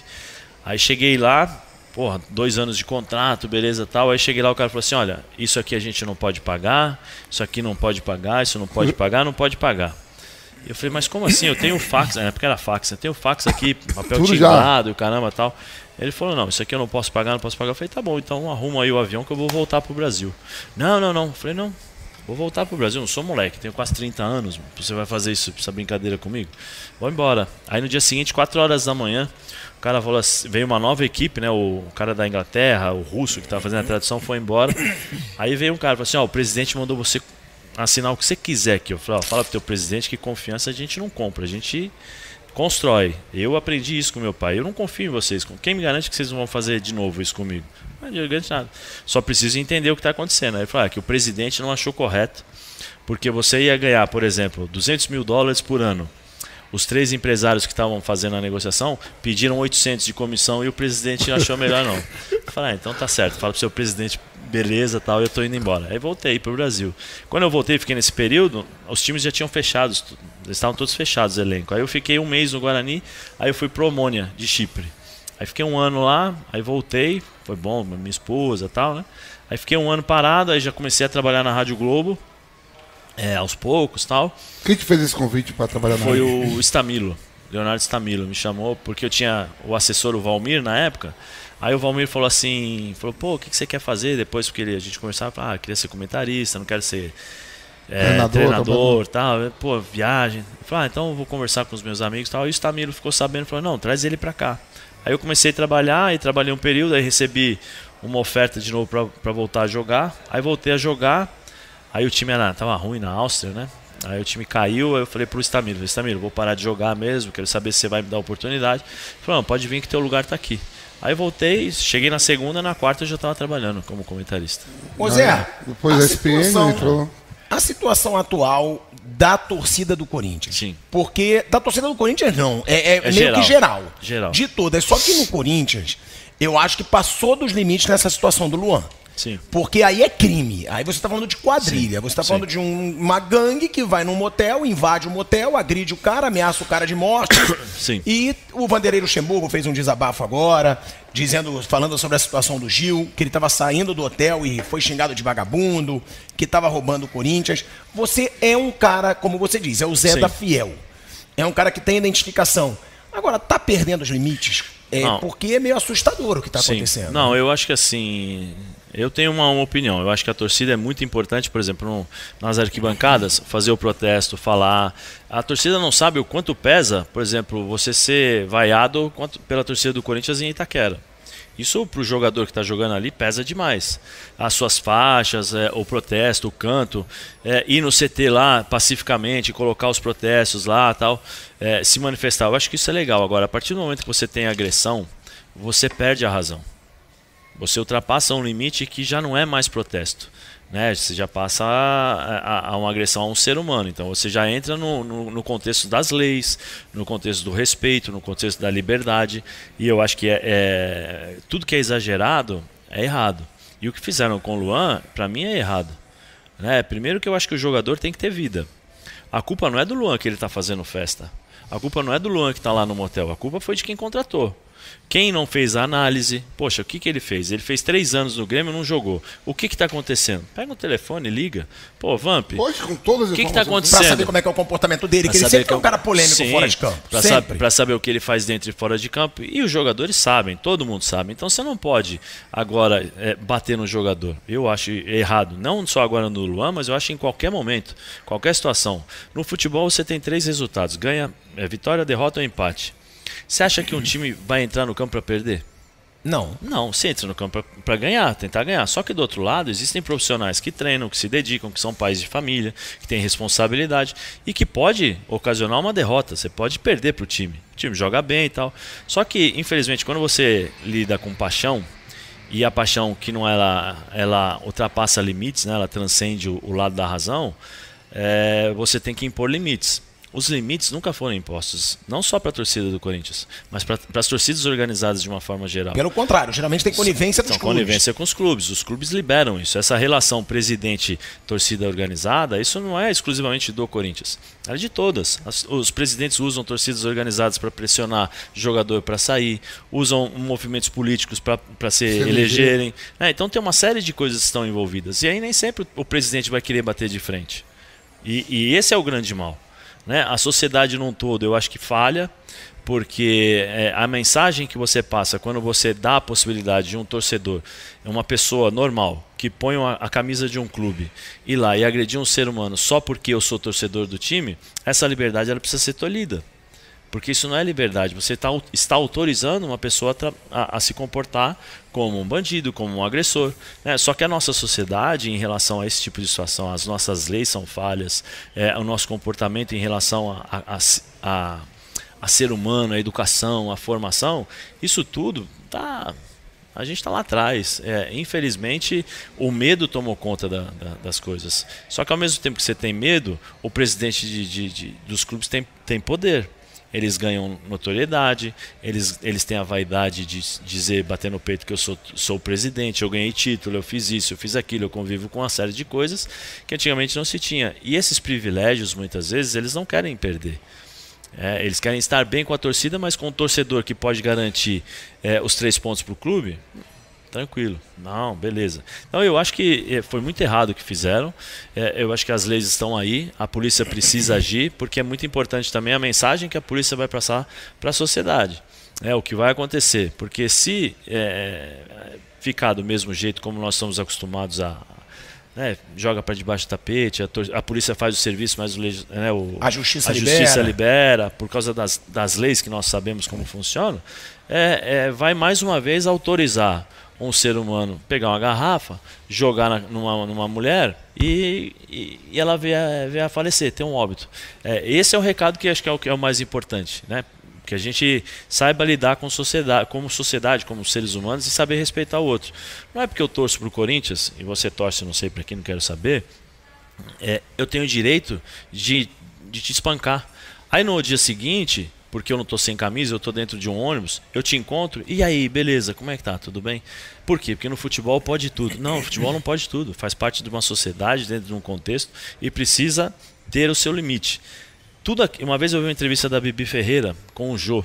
Aí cheguei lá, porra, dois anos de contrato, beleza tal. Aí cheguei lá, o cara falou assim: olha, isso aqui a gente não pode pagar, isso aqui não pode pagar, isso não pode pagar, não pode pagar. Eu falei, mas como assim? Eu tenho fax, na época era fax, eu tenho fax aqui, papel Tudo timbrado, e caramba tal. Ele falou, não, isso aqui eu não posso pagar, não posso pagar. Eu falei, tá bom, então arruma aí o avião que eu vou voltar pro Brasil. Não, não, não. Eu falei, não, vou voltar pro Brasil, não sou moleque, tenho quase 30 anos, você vai fazer isso, essa brincadeira comigo? Vou embora. Aí no dia seguinte, 4 horas da manhã, cara falou assim, veio uma nova equipe, né? O cara da Inglaterra, o russo que estava fazendo a tradução, foi embora. Aí veio um cara e falou assim, ó, o presidente mandou você assinar o que você quiser aqui. Eu falei, ó, fala pro teu presidente que confiança a gente não compra, a gente constrói. Eu aprendi isso com meu pai. Eu não confio em vocês. Quem me garante que vocês não vão fazer de novo isso comigo? Não garante nada. Só preciso entender o que está acontecendo. Aí ele falou ah, que o presidente não achou correto, porque você ia ganhar, por exemplo, 200 mil dólares por ano. Os três empresários que estavam fazendo a negociação pediram 800 de comissão e o presidente achou melhor não. Falei, ah, então tá certo. Fala pro seu presidente beleza tal, eu tô indo embora. Aí voltei pro Brasil. Quando eu voltei, fiquei nesse período, os times já tinham fechado, eles estavam todos fechados elenco. Aí eu fiquei um mês no Guarani, aí eu fui pro Omônia, de Chipre. Aí fiquei um ano lá, aí voltei, foi bom, minha esposa tal, né? Aí fiquei um ano parado, aí já comecei a trabalhar na Rádio Globo, é, aos poucos tal. Quem te fez esse convite para trabalhar na Foi o Stamilo, Leonardo Stamilo, me chamou, porque eu tinha o assessor, o Valmir, na época, Aí o Valmir falou assim, falou, pô, o que, que você quer fazer depois? Porque a gente conversava, ah, queria ser comentarista, não quero ser é, treinador, treinador tal. Pô, viagem. Eu falei, ah, então eu vou conversar com os meus amigos tal. E o Stamiro ficou sabendo, falou, não, traz ele pra cá. Aí eu comecei a trabalhar, e trabalhei um período, aí recebi uma oferta de novo para voltar a jogar. Aí voltei a jogar, aí o time era, tava ruim na Áustria, né? Aí o time caiu, aí eu falei pro Stamiro, Stamiro, vou parar de jogar mesmo, quero saber se você vai me dar oportunidade. Ele falou, não, pode vir que teu lugar tá aqui. Aí voltei, cheguei na segunda, na quarta eu já estava trabalhando como comentarista. Ô Zé, depois a SPN situação, entrou. A situação atual da torcida do Corinthians. Sim. Porque. Da torcida do Corinthians não. É, é, é meio geral. que geral. Geral. De todas. Só que no Corinthians, eu acho que passou dos limites nessa situação do Luan. Sim. Porque aí é crime. Aí você está falando de quadrilha. Sim. Você está falando Sim. de um- uma gangue que vai num motel, invade o motel, agride o cara, ameaça o cara de morte. Sim. E o Vanderlei Luxemburgo fez um desabafo agora, dizendo, falando sobre a situação do Gil, que ele estava saindo do hotel e foi xingado de vagabundo, que estava roubando o Corinthians. Você é um cara, como você diz, é o Zé da Fiel. É um cara que tem identificação. Agora, tá perdendo os limites? É porque é meio assustador o que está acontecendo. Não, eu acho que assim. Eu tenho uma, uma opinião. Eu acho que a torcida é muito importante, por exemplo, no- nas arquibancadas, fazer o protesto, falar. A torcida não sabe o quanto pesa, por exemplo, você ser vaiado pela torcida do Corinthians em Itaquera. Isso para o jogador que está jogando ali pesa demais. As suas faixas, é, o protesto, o canto, é, ir no CT lá pacificamente, colocar os protestos lá, tal, é, se manifestar. Eu acho que isso é legal. Agora, a partir do momento que você tem agressão, você perde a razão. Você ultrapassa um limite que já não é mais protesto. Né? Você já passa a, a- a uma agressão a um ser humano. Então você já entra no, no, no contexto das leis, no contexto do respeito, no contexto da liberdade. E eu acho que é, é- tudo que é exagerado é errado. E o que fizeram com o Luan, para mim, é errado. Né? Primeiro que eu acho que o jogador tem que ter vida. A culpa não é do Luan que ele está fazendo festa. A culpa não é do Luan que está lá no motel. A culpa foi de quem contratou. Quem não fez a análise, poxa, o que, que ele fez? Ele fez três anos no Grêmio e não jogou. O que está acontecendo? Pega o telefone, liga. Pô, Vamp, Hoje, com todas as O que tá Pra acontecendo? saber como é que é o comportamento dele, Pra que ele saber sempre um que- cara polêmico Sim, fora de campo. Pra, sempre. sa- pra saber o que ele faz dentro e fora de campo. E os jogadores sabem, todo mundo sabe. Então você não pode agora é, bater no jogador. Eu acho errado. Não só agora no Luan, mas eu acho em qualquer momento, qualquer situação. No futebol você tem três resultados: ganha, é, vitória, derrota ou empate. Você acha que um time vai entrar no campo para perder? Não. Não, você entra no campo para ganhar, tentar ganhar. Só que do outro lado existem profissionais que treinam, que se dedicam, que são pais de família, que têm responsabilidade e que pode ocasionar uma derrota. Você pode perder para o time. O time joga bem e tal. Só que, infelizmente, quando você lida com paixão e a paixão que não ela, ela ultrapassa limites, né? ela transcende o, o lado da razão, é, você tem que impor limites. Os limites nunca foram impostos, não só para a torcida do Corinthians, mas para as torcidas organizadas de uma forma geral. Pelo contrário, geralmente tem conivência dos Então, clubes. conivência com os clubes. Os clubes liberam isso. Essa relação presidente-torcida organizada, isso não é exclusivamente do Corinthians. É de todas. As- os presidentes usam torcidas organizadas para pressionar jogador para sair, usam movimentos políticos para se eleger. elegerem. É, então tem uma série de coisas que estão envolvidas. E aí nem sempre o presidente vai querer bater de frente. E, e esse é o grande mal. Né? A sociedade num todo eu acho que falha, porque é, a mensagem que você passa quando você dá a possibilidade de um torcedor, uma pessoa normal, que põe uma- a camisa de um clube, ir lá e agredir um ser humano só porque eu sou torcedor do time, essa liberdade ela precisa ser tolhida. Porque isso não é liberdade. Você tá, está autorizando uma pessoa a, a- se comportar como um bandido, como um agressor. né? Só que a nossa sociedade, em relação a esse tipo de situação, as nossas leis são falhas, é, o nosso comportamento em relação a, a- a ser humano, a educação, a formação, isso tudo tá a gente está lá atrás. É, infelizmente, o medo tomou conta da, da, das coisas. Só que ao mesmo tempo que você tem medo, o presidente de, de, de, dos clubes tem, tem poder. Eles ganham notoriedade, eles, eles têm a vaidade de dizer, bater no peito que eu sou, sou o presidente, eu ganhei título, eu fiz isso, eu fiz aquilo, eu convivo com uma série de coisas que antigamente não se tinha. E esses privilégios, muitas vezes, eles não querem perder. É, eles querem estar bem com a torcida, mas com o torcedor que pode garantir é, os três pontos para o clube, tranquilo. Não, beleza. Então eu acho que é, foi muito errado o que fizeram. É, eu acho que as leis estão aí, a polícia precisa agir, porque é muito importante também a mensagem que a polícia vai passar para a sociedade. É o que vai acontecer, porque se é, ficar do mesmo jeito como nós estamos acostumados a, né, joga para debaixo do tapete, a, a, polícia faz o serviço, mas o, né, o, a justiça, a libera. justiça libera, por causa das, das leis que nós sabemos como funcionam, é, é, vai mais uma vez autorizar um ser humano pegar uma garrafa, jogar na, numa, numa mulher e, e, e ela vier, a falecer, ter um óbito. É, esse é o recado que acho que é o, que é o mais importante. Né? que a gente saiba lidar com sociedade, como sociedade, como seres humanos e saber respeitar o outro. Não é porque eu torço para o Corinthians e você torce, não sei para quem, não quero saber. É, eu tenho o direito de, de te espancar. Aí no dia seguinte, porque eu não estou sem camisa, eu estou dentro de um ônibus, eu te encontro, e aí, beleza, como é que tá? Tudo bem? Por quê? Porque no futebol pode tudo. Não, no futebol não pode tudo. Faz parte de uma sociedade, dentro de um contexto, e precisa ter o seu limite tudo aqui. Uma vez eu vi uma entrevista da Bibi Ferreira com o Jô.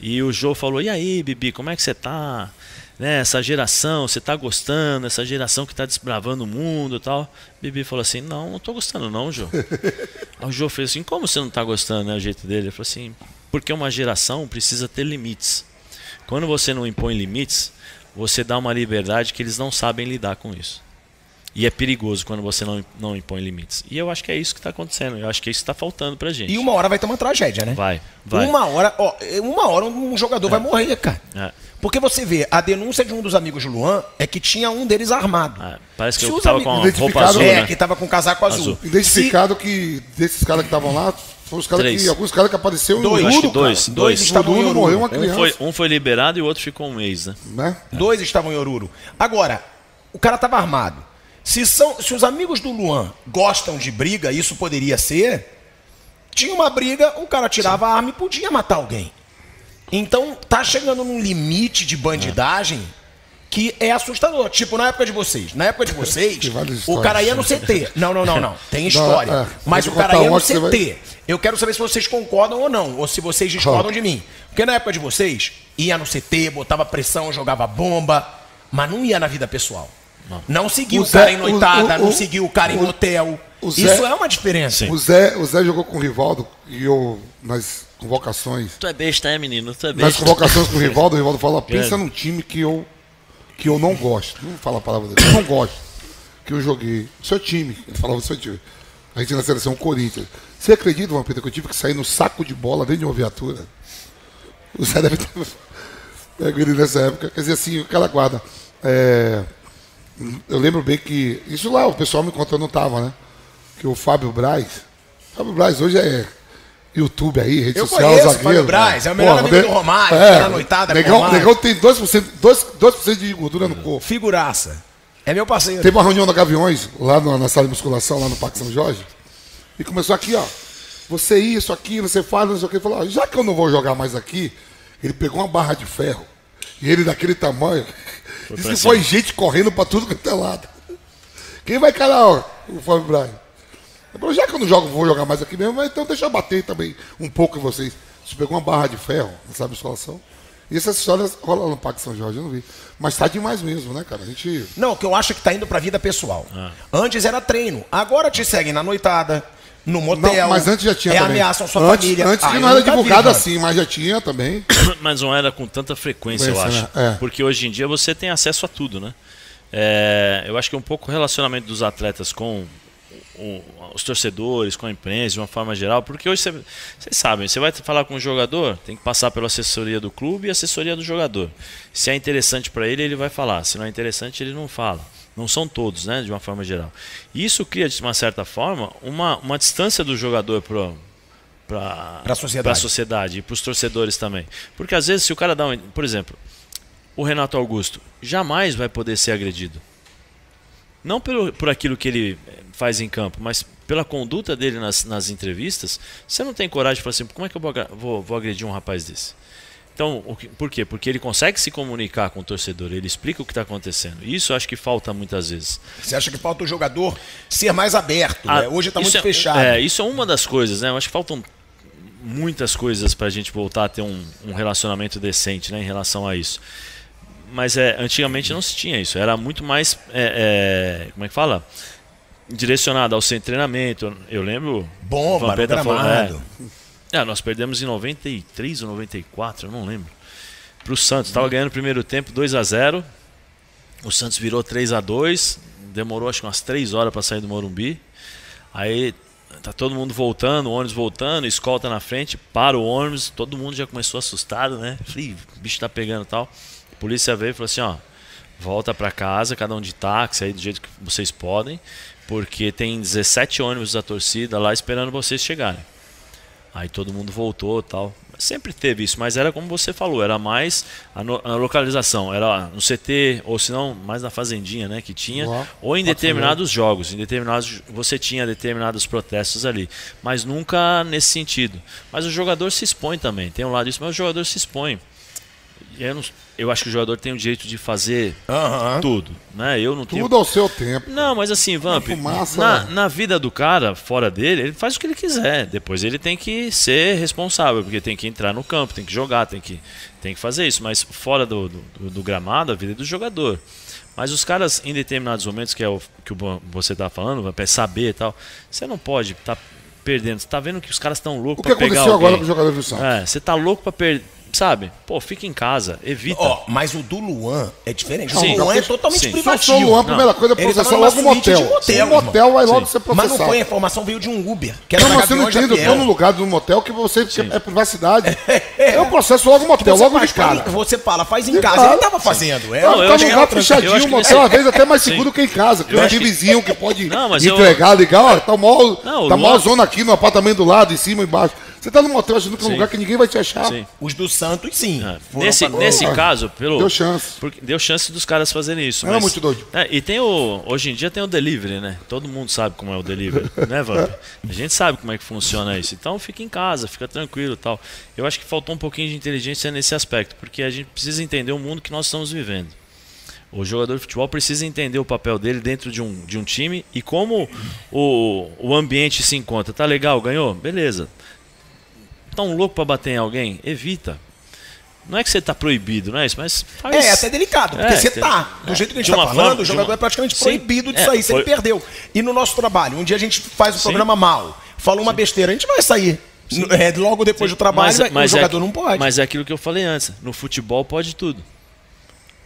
E o Jô falou: E aí, Bibi, como é que você tá? Né, essa geração, você tá gostando? Essa geração que tá desbravando o mundo e tal. Bibi falou assim: Não, não tô gostando, não, Jô. o Jô fez assim: Como você não tá gostando, né? O jeito dele. Ele falou assim: Porque uma geração precisa ter limites. Quando você não impõe limites, você dá uma liberdade que eles não sabem lidar com isso. E é perigoso quando você não, não impõe limites. E eu acho que é isso que está acontecendo. Eu acho que é isso que está faltando pra gente. E uma hora vai ter uma tragédia, né? Vai, vai. Uma hora, ó, uma hora um jogador é. vai morrer, cara. É. Porque você vê, a denúncia de um dos amigos de Luan é que tinha um deles armado. É, parece que Se eu tava com a roupa azul, É, né? que tava com casaco azul. azul. Identificado Se... que desses caras que estavam lá, foram os caras que, alguns caras que apareceram dois, em Acho que dois, cara. dois. dois estavam em Oruro. Morreu uma criança. Um foi, um foi liberado e o outro ficou um mês, né? né? Dois estavam em Oruro. Agora, o cara tava armado. Se, são, se os amigos do Luan gostam de briga, isso poderia ser. Tinha uma briga, o cara tirava Sim. a arma e podia matar alguém. Então tá chegando num limite de bandidagem que é assustador. Tipo, na época de vocês. Na época de vocês, o cara ia no CT. Não, não, não, não. Tem história. Não, é, Mas o cara ia no CT. Vai... Eu quero saber se vocês concordam ou não. Ou se vocês discordam oh. de mim. Porque na época de vocês, ia no CT, botava pressão, jogava bomba. Mas não ia na vida pessoal. Não, não seguiu o, o cara em noitada, o, o, não seguiu o cara em hotel. Zé, Isso é uma diferença. O Zé, o Zé jogou com o Rivaldo e eu, nas convocações. Tu é besta, é, menino? Tu é besta. Nas convocações com o Rivaldo, o Rivaldo fala: pensa num time que eu, que eu não gosto. Não fala a palavra dele, eu não gosto. Que eu joguei. Seu time. Ele falava do seu time. A gente na seleção Corinthians. Você acredita, Vampeta, que eu tive que sair no saco de bola dentro de uma viatura? O Zé deve ter. Pego nessa época. Quer dizer, assim, aquela guarda. É, eu lembro bem que. Isso lá, o pessoal me contou, não estava, né? Que o Fábio Braz. Fábio Braz hoje é YouTube aí, rede eu social, conheço, zagueiro. Fábio Braz, é o melhor amigo do Romário, é, na noitada. Negão, negão tem 2%, 2, 2 de gordura no corpo. Figuraça. É meu parceiro. Teve uma reunião na Gaviões, lá na sala de musculação, lá no Parque São Jorge. E começou aqui, ó. Você isso, aquilo, você fala, não sei o que. Ele falou, ó, já que eu não vou jogar mais aqui, ele pegou uma barra de ferro. E ele daquele tamanho, foi Diz que foi gente correndo pra tudo quanto é lado. Quem vai calar, ó, o Fábio Brian? Falei, já que eu não jogo, vou jogar mais aqui mesmo, então deixa eu bater também um pouco em vocês. Você pegou uma barra de ferro, não sabe escolação? E essas histórias rolam no Parque São Jorge, eu não vi. Mas tá demais mesmo, né, cara? A gente. Não, o que eu acho é que tá indo pra vida pessoal. Ah. Antes era treino. Agora te seguem na noitada, no motel. Não, mas antes já tinha é também. ameaçam sua antes, família. Antes ah, não era divulgado vi, assim, mas já tinha também. mas não era com tanta frequência, eu acho. Né? É. Porque hoje em dia você tem acesso a tudo, né? É, eu acho que um pouco o relacionamento dos atletas com os torcedores, com a imprensa, de uma forma geral, porque hoje vocês sabem, você vai falar com o jogador, tem que passar pela assessoria do clube e assessoria do jogador. Se é interessante para ele, ele vai falar. Se não é interessante, ele não fala. Não são todos, né, de uma forma geral. E isso cria, de uma certa forma, uma, uma distância do jogador para sociedade. a sociedade e para os torcedores também. Porque às vezes se o cara dá um, por exemplo, o Renato Augusto jamais vai poder ser agredido. Não pelo, por aquilo que ele eh, faz em campo, mas pela conduta dele nas, nas entrevistas, você não tem coragem de falar assim, como é que eu vou, vou, vou agredir um rapaz desse? Então, por quê? Porque ele consegue se comunicar com o torcedor, ele explica o que está acontecendo. Isso eu acho que falta muitas vezes. Você acha que falta o jogador ser mais aberto? Ah, né? Hoje está muito é- fechado. É, isso é uma das coisas, né? Eu acho que faltam muitas coisas para a gente voltar a ter um, um relacionamento decente, né, em relação a isso. Mas é, antigamente não se tinha isso. Era muito mais, é, é, como é que fala? Direcionado ao seu treinamento. Eu lembro. Bomba, o Vampeta no gramado. é, é, nós perdemos em 93 ou 94, eu não lembro. Pro Santos. Tava ganhando o primeiro tempo 2 a 0 O Santos virou 3 a 2 Demorou acho que umas 3 horas para sair do Morumbi. Aí tá todo mundo voltando, o ônibus voltando, escolta na frente, para o ônibus, todo mundo já começou assustado, né? Falei, "Ih, o bicho tá pegando e tal. A polícia veio e falou assim, ó, volta para casa, cada um de táxi aí do jeito que vocês podem, porque tem 17 ônibus da torcida lá esperando vocês chegarem. Aí todo mundo voltou tal. Sempre teve isso, mas era como você falou, era mais a, no- a localização, era no CT, ou se não, mais na fazendinha, né, que tinha, ou em determinados jogos, em determinados você tinha determinados protestos ali, mas nunca nesse sentido. Mas o jogador se expõe também, tem um lado disso, mas o jogador se expõe. Eu, não- eu acho que o jogador tem o direito de fazer tudo, né? Eu não tenho Tudo ao seu tempo. não, mas assim, Vamp, fumaça, na, né? na vida do cara, fora dele, ele faz o que ele quiser. Depois ele tem que ser responsável, porque tem que entrar no campo, tem que jogar, tem que, tem que fazer isso. Mas fora do, do, do gramado, a vida é do jogador. Mas os caras, em determinados momentos, que é o que o você tá falando, Vamp, é saber e tal, você não pode estar perdendo. Você tá vendo que os caras estão O loucos que pra pegar aconteceu agora alguém. com o jogador do Santos? É, você tá louco pra perder. Sabe? Pô, fica em casa, evita. Ó, mas o do Luan é diferente. Sim. o Luan é totalmente Sim. Privativo. o Luan, a primeira coisa é Ele processar tava logo o suíte motel. de motel, o motel vai logo Sim. ser Mas não processado. foi, a informação veio de um Uber. Que era Não, mas você não entende, eu tô no lugar do motel que você que é privacidade. Eu processo logo o motel, Você, logo de cara. você fala, faz em De casa. cara. Ele tava fazendo. É, Não, eu tá que- lugar acho o motel às vezes até mais seguro que em casa. Que tem que- vizinho que pode entregar, ligar, ó, tá mó, tá zona aqui no apartamento do lado, em cima e embaixo. Você tá no motel achando que é um lugar que ninguém vai te achar. Sim. Os do Santos, sim. É. Nesse, pra- nesse Ah, caso, pelo. deu chance. porque deu chance dos caras fazerem isso. Era mas- muito doido. É, e tem o. Hoje em dia tem o delivery, né? Todo mundo sabe como é o delivery, né, Vamp? A gente sabe como é que funciona isso. Então fica em casa, fica tranquilo e tal. Eu acho que faltou um pouquinho de inteligência nesse aspecto, porque a gente precisa entender o mundo que nós estamos vivendo. O jogador de futebol precisa entender o papel dele dentro de um, de um time e como o, o ambiente se encontra. Tá legal, ganhou? Beleza. Tá um louco pra bater em alguém? Evita. Não é que você tá proibido, não é isso? Mas faz. É, é até delicado, porque É, você tem- tá. Do é. jeito que a gente tá uma falando, forma- o jogador uma- é praticamente Sim. proibido disso É, aí. Se ele foi- perdeu. E no nosso trabalho, um dia a gente faz o Sim. programa mal, falou uma besteira, a gente vai sair. É, logo depois do trabalho, vai- o é jogador não pode. Mas é aquilo que eu falei antes. No futebol pode tudo.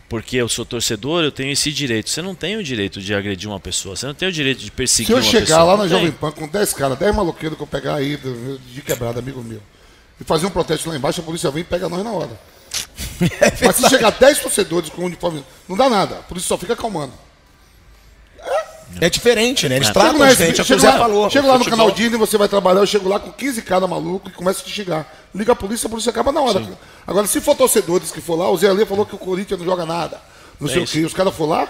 Porque eu sou torcedor, eu tenho esse direito. Você não tem o direito de agredir uma pessoa. Você não tem o direito de perseguir Se eu uma chegar pessoa. lá na. Jovem Pan com 10 caras, 10 maloqueiros que eu pegar aí de quebrada, amigo meu, e fazer um protesto lá embaixo, a polícia vem e pega nós na hora. Mas se chegar 10 torcedores com uniforme, não dá nada. A polícia só fica acalmando. É diferente, né? Eles É. tratam gente, é o que o Zé falou. chego lá no Futebol- canal Disney, você vai trabalhar, eu chego lá com 15 caras maluco e começa a te xingar. Liga a polícia, a polícia acaba na hora. Agora, se for torcedores que for lá, o Zé Ali falou que o Corinthians não joga nada. Não sei o isso. que. Os caras foram lá,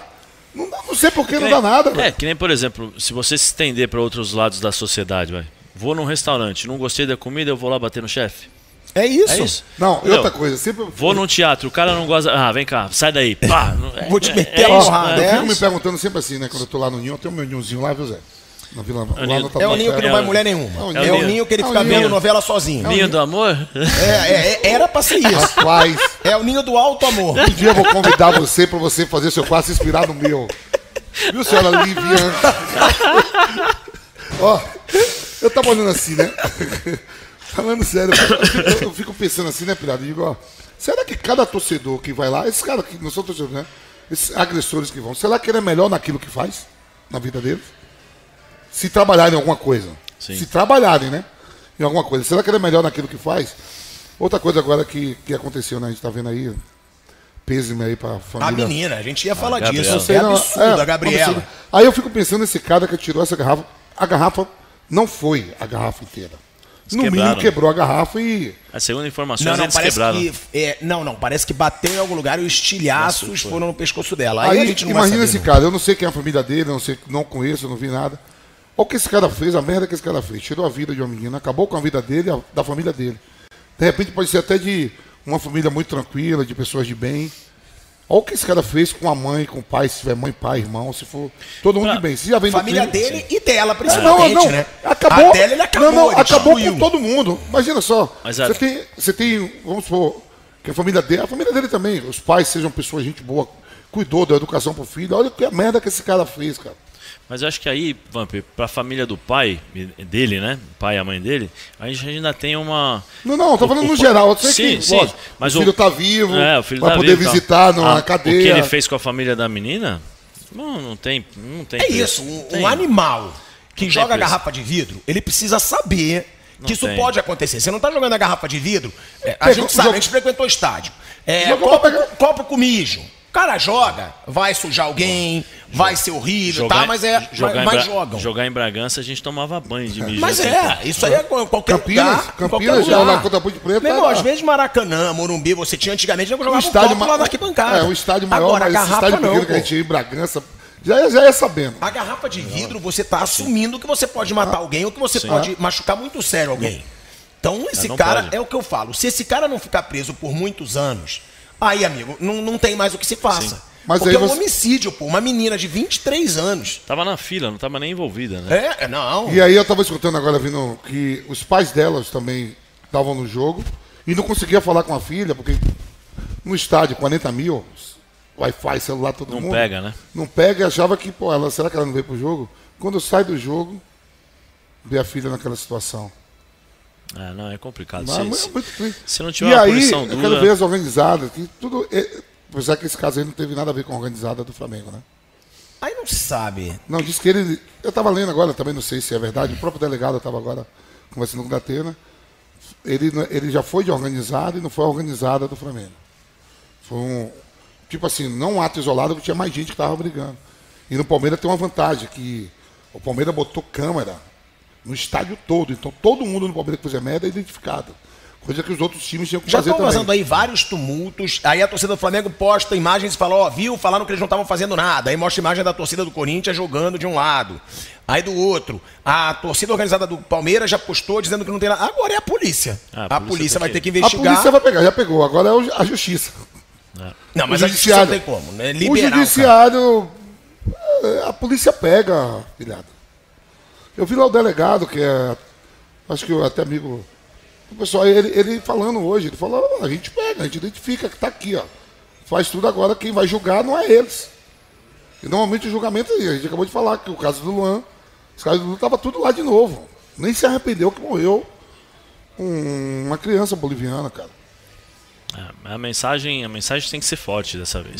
não, não sei por que Que não nem- dá nada, É, que nem, por exemplo, se você se estender para outros lados da sociedade, vai. Vou num restaurante, não gostei da comida, eu vou lá bater no chefe. É isso. É isso. Não, Entendeu? outra coisa, sempre. Vou num teatro, o cara não gosta. Ah, vem cá, sai daí. Pá, é- Vou te é- meter é a porrada, é. Eu é. fico me perguntando sempre assim, né? Quando eu tô lá no Ninho, eu tenho meu ninhozinho lá, viu, Zé? Na Vila lá ninho- no É o ninho que não É vai mulher nenhuma. é o É o ninho. ninho que ele É fica ninho. vendo novela sozinho. Ninho do amor? É, é, é, era pra ser isso. Rapaz, É o ninho do alto amor. um dia eu vou convidar você pra você fazer seu quarto se inspirar no meu. Viu, senhora Livian? Ó, eu tava olhando assim, né? Falando sério, eu, eu fico pensando assim, né, Pirata? Eu digo, ó, será que cada torcedor que vai lá, esses caras que não são torcedores, né? Esses agressores que vão, será que ele é melhor naquilo que faz? Na vida deles? Se trabalharem em alguma coisa. Sim. Se trabalharem, né? Em alguma coisa. Será que ele é melhor naquilo que faz? Outra coisa agora que, que aconteceu, né? A gente tá vendo aí. Pêsime aí pra A família. menina, a gente ia falar Gabriela. disso. Sei É não, absurdo, é, a Gabriela. absurdo. Aí eu fico pensando nesse cara que tirou essa garrafa. A garrafa não foi a garrafa inteira. Eles no mínimo quebraram. quebrou a garrafa e. A segunda informação Não, é não, eles parece quebraram. que. é, não, não, parece que bateu em algum lugar e os estilhaços Nossa, foram no pescoço dela. Aí, Aí, a gente não vai imagina saber, esse não. cara, eu não sei quem é a família dele, eu não sei, não conheço, eu não vi nada. Olha o que esse cara fez, a merda que esse cara fez. Tirou a vida de uma menina, acabou com a vida dele, a- da família dele. De repente pode ser até de uma família muito tranquila, de pessoas de bem. Olha o que esse cara fez com a mãe, com o pai, se tiver mãe, pai, irmão, se for todo mundo de bem. Se já vem Família dele e dela, Não, principalmente, não, né? acabou. A dela ele acabou. não, não, acabou com todo mundo. Imagina só. Você, tem, você tem, vamos supor, que a família dele, a família dele também, os pais sejam pessoas, gente boa, cuidou da educação pro filho. Olha que merda que esse cara fez, cara. Mas eu acho que aí, Vamp, pra família do pai, dele, né? O pai e a mãe dele, a gente ainda tem uma. Não, não, tô O- falando o- no geral. Eu sei Sim, que, sim, lógico, mas o o- filho tá vivo, É, o filho vai da poder tal. visitar na Ah, cadeia. O que ele fez com a família da menina, não, não tem. Não tem É preço. isso, um, Tem. um animal que Não joga garrafa de vidro, ele precisa saber Não que isso tem. pode acontecer. Você não tá jogando a garrafa de vidro, é, a Pegou- gente sabe, jogou- a gente frequentou o estádio. É, copo, pegar- copo com mijo. O cara joga, vai sujar alguém, vai ser horrível, Jogar, tá? Mas é. jogar, mas, mas jogam. jogar em Bragança a gente tomava banho de mijo. Mas é, isso aí é qualquer Campinas, lugar. Campinas, qualquer lugar. lá contra Ponte Preta, Meu irmão, era- às vezes Maracanã, Morumbi, você tinha antigamente, eu jogava um estádio, lá na arquibancada. é, o estádio maior, Agora, a mas esse garrafa estádio não, pequeno que a gente ia em Bragança, já, ia- já ia sabendo. A garrafa de vidro, você está assumindo que você pode matar alguém ou que você pode machucar muito sério alguém. Então, esse cara, pode. é o que eu falo, se esse cara não ficar preso por muitos anos, aí, amigo, não, não tem mais o que se faça. Mas Porque aí é um você- homicídio, pô, uma menina de 23 anos. Tava na fila, não tava nem envolvida, né? É, não. E aí eu tava escutando agora, vindo que os pais delas também estavam no jogo e não conseguia falar com a filha, porque no estádio, 40 mil, Wi-Fi, celular, todo Não mundo. pega, né? Não pega e achava que, pô, ela, será que ela não veio pro jogo? Quando sai do jogo, vê a filha naquela situação. Ah, não, é complicado. Mas, Se, mas é se- triste. se não tiver e uma aí, eu dura- quero ver as organizadas, que tudo. É, apesar que esse caso aí não teve nada a ver com a organizada do Flamengo, né? Aí não se sabe. Não, disse que ele. Eu estava lendo agora, também não sei se é verdade, o próprio delegado estava agora conversando com o Datena. Ele, ele já foi de organizada e não foi a organizada do Flamengo. Foi um. Tipo assim, não um ato isolado, porque tinha mais gente que estava brigando. E no Palmeiras tem uma vantagem, que o Palmeiras botou câmera no estádio todo. Então todo mundo no Palmeiras que fizer merda é identificado. Coisa que os outros times tinham que Já fazer estão também. vazando aí vários tumultos. Aí a torcida do Flamengo posta imagens e fala, ó, viu? Falaram que eles não estavam fazendo nada. Aí mostra a imagem da torcida do Corinthians jogando de um lado. Aí do outro. A torcida organizada do Palmeiras já postou dizendo que não tem nada. Agora é a polícia. Ah, a a polícia polícia tem vai ter que A investigar. polícia vai pegar, já pegou. Agora é a justiça. Não, mas o a justiça não tem como, né? O Liberar o cara. judiciário. é, A polícia pega, filhado. Eu vi lá o delegado, que é. Acho que eu até amigo. O pessoal, ele, ele falando hoje, ele falou, "Ah, a gente pega, a gente identifica que tá aqui, ó. Faz tudo agora, quem vai julgar não é eles. E normalmente o julgamento, a gente acabou de falar que o caso do Luan, os casos do Luan tava tudo lá de novo. Nem se arrependeu que morreu um- uma criança boliviana, cara. É, a mensagem, a mensagem tem que ser forte dessa vez.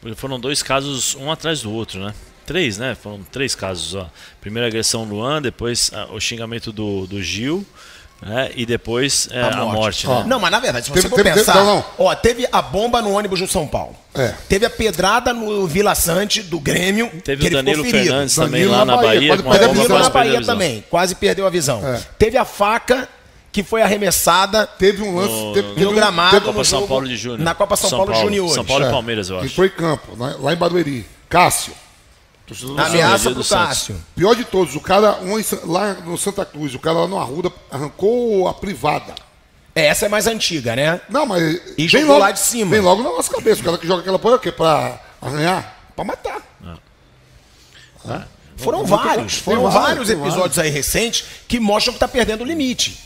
Porque foram dois casos um atrás do outro, né? Três, né? Foram três casos, ó. Primeira agressão Luan, depois ah, o xingamento do, do Gil, né? E depois é, a morte, né? Não, mas na verdade, se Teve- você for teve- teve- pensar, não, não. ó, teve a bomba no ônibus do São Paulo. É. Teve a pedrada no Vila Sante do Grêmio. Teve que o ele Danilo. Fernandes também Danilo lá na na Bahia, Bahia, quase com a perdeu a bomba Danilo visão. quase na a Bahia também, quase perdeu a visão. É. Teve a faca que foi arremessada Teve um lance. No- teve, no teve gramado teve- Copa no São jogo- Paulo de Júnior. na Copa São Paulo Juniores. São Paulo e É, Palmeiras, eu que acho. Entrou em campo, né, lá em Barueri. Cássio. Ameaça pro Santos. Cássio. Pior de todos, o cara um lá no Santa Cruz, o cara lá no Arruda arrancou a privada. É, Essa é mais antiga, né? Não, mas. E vem jogou logo, lá de cima. Vem logo na nossa cabeça. O cara que joga aquela porra é o quê? Pra arranhar? Pra matar. Foram Vamos- vários, tem foram vários, vários tem episódios aí recentes que mostram que tá perdendo o limite.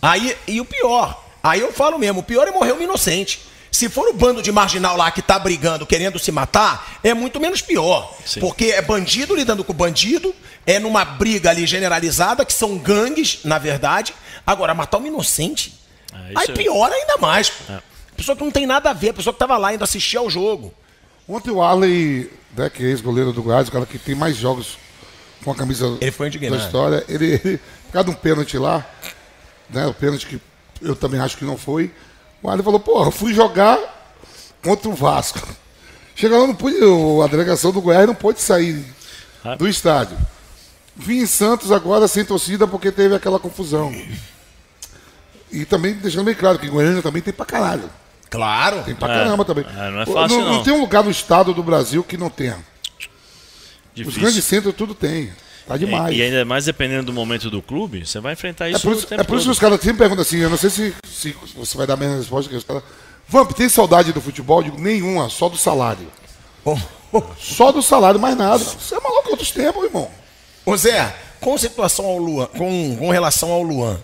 Aí, e o pior, aí eu falo mesmo, o pior é morrer um inocente. Se for o bando de marginal lá que tá brigando, querendo se matar, é muito menos pior. Sim. Porque é bandido lidando com bandido, é numa briga ali generalizada, que são gangues, na verdade. Agora, matar um inocente, É, isso aí é- piora ainda mais. pô. É. Pessoa que não tem nada a ver, a pessoa que tava lá indo assistir ao jogo. Ontem o Arley, né, que é ex-goleiro do Goiás, o cara que tem mais jogos com a camisa Ele foi indignado. da história, ele, ele por causa de um pênalti lá, né, o pênalti que eu também acho que não foi, o Arley falou, porra, fui jogar contra o Vasco. Chega lá, não pude, a delegação do Goiás não pôde sair Ah. do estádio. Vim em Santos agora sem torcida porque teve aquela confusão. E também deixando bem claro que em Goiânia também tem pra caralho. Claro. Tem pra É. caramba também. É, não é fácil, não, não. tem um lugar no estado do Brasil que não tenha. Os Difícil. grandes centros tudo tem. Tá demais. E, e ainda mais dependendo do momento do clube, você vai enfrentar É isso por o isso, tempo é por isso que todo. os caras sempre perguntam assim, eu não sei se, se você vai dar a mesma resposta que os caras. Vamp, tem saudade do futebol? Eu digo, nenhuma, só do salário. Só do salário, mais nada. Você é maluco outros tempos, irmão. Ô Zé, com situação ao Luan, com, com relação ao Luan,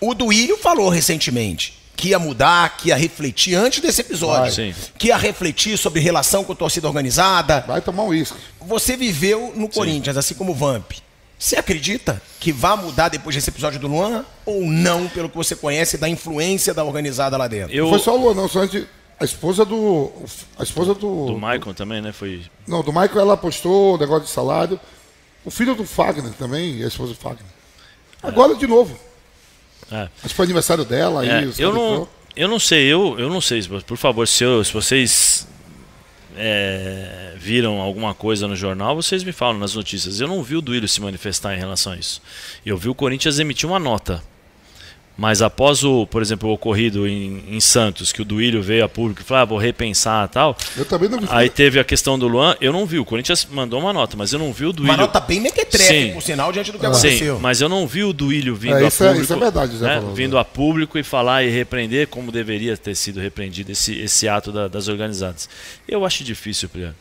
o Duílio falou recentemente que ia mudar, que ia refletir antes desse episódio. Vai. Sim. Que ia refletir sobre relação com a torcida organizada. Vai tomar um uísque. Você viveu no Corinthians, assim como o Vamp. Você acredita que vai mudar depois desse episódio do Luan? Ou não, pelo que você conhece da influência da organizada lá dentro? Eu, Não foi só o Luan, não, só a, gente- a esposa do. A esposa do. do Michael também, né? Foi. Não, do Michael ela postou o negócio de salário. O filho do Fagner também, a esposa do Fagner. Agora de novo. É. Acho que foi aniversário dela É, aí. eu não, eu não sei, eu, eu não sei, por favor, se, eu- se vocês é, viram alguma coisa no jornal, vocês me falam nas notícias. Eu não vi o Duílio se manifestar em relação a isso. Eu vi o Corinthians emitir uma nota. Mas após o, por exemplo, o ocorrido em, em Santos, que o Duílio veio a público e falou, ah, vou repensar e tal. Eu também não vi. Aí teve a questão do Luan, eu não vi. O Corinthians mandou uma nota, mas eu não vi o Duílio. Uma nota bem mequetrefe, por sinal, diante do que Ah. aconteceu. Sim, mas eu não vi o Duílio vindo É, a isso é- público. isso é verdade, né, falou, vindo né? a público e falar e repreender como deveria ter sido repreendido esse, esse ato da- das organizadas. Eu acho difícil, Priano.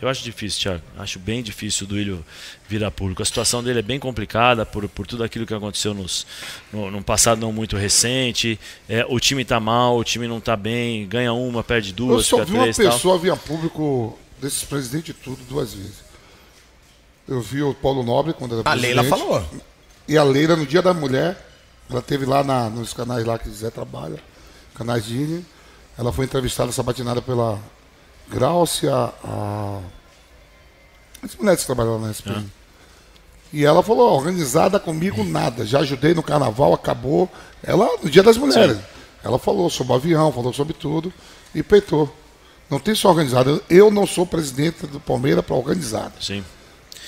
Eu acho difícil, Thiago. Acho bem difícil o Duílio vir a público. A situação dele é bem complicada por, por tudo aquilo que aconteceu nos, no, num passado não muito recente. É, o time tá mal, o time não tá bem, ganha uma, perde Eu duas, só fica vi uma três tal. pessoa via público desses presidentes de tudo duas vezes. Eu vi o Paulo Nobre quando era A presidente. Leila falou. E a Leila, no dia da mulher, ela teve lá na- nos canais lá que Zé trabalha, canais Gini. Ela foi entrevistada, sabatinada pela Gráucia, a. As mulheres que trabalham lá na SPN. E ela falou, organizada comigo nada. Já ajudei no carnaval, acabou. Ela, no dia das mulheres. Ela falou sobre o avião, falou sobre tudo e peitou. Não tem só organizada. Eu não sou presidente do Palmeiras para organizada. Sim.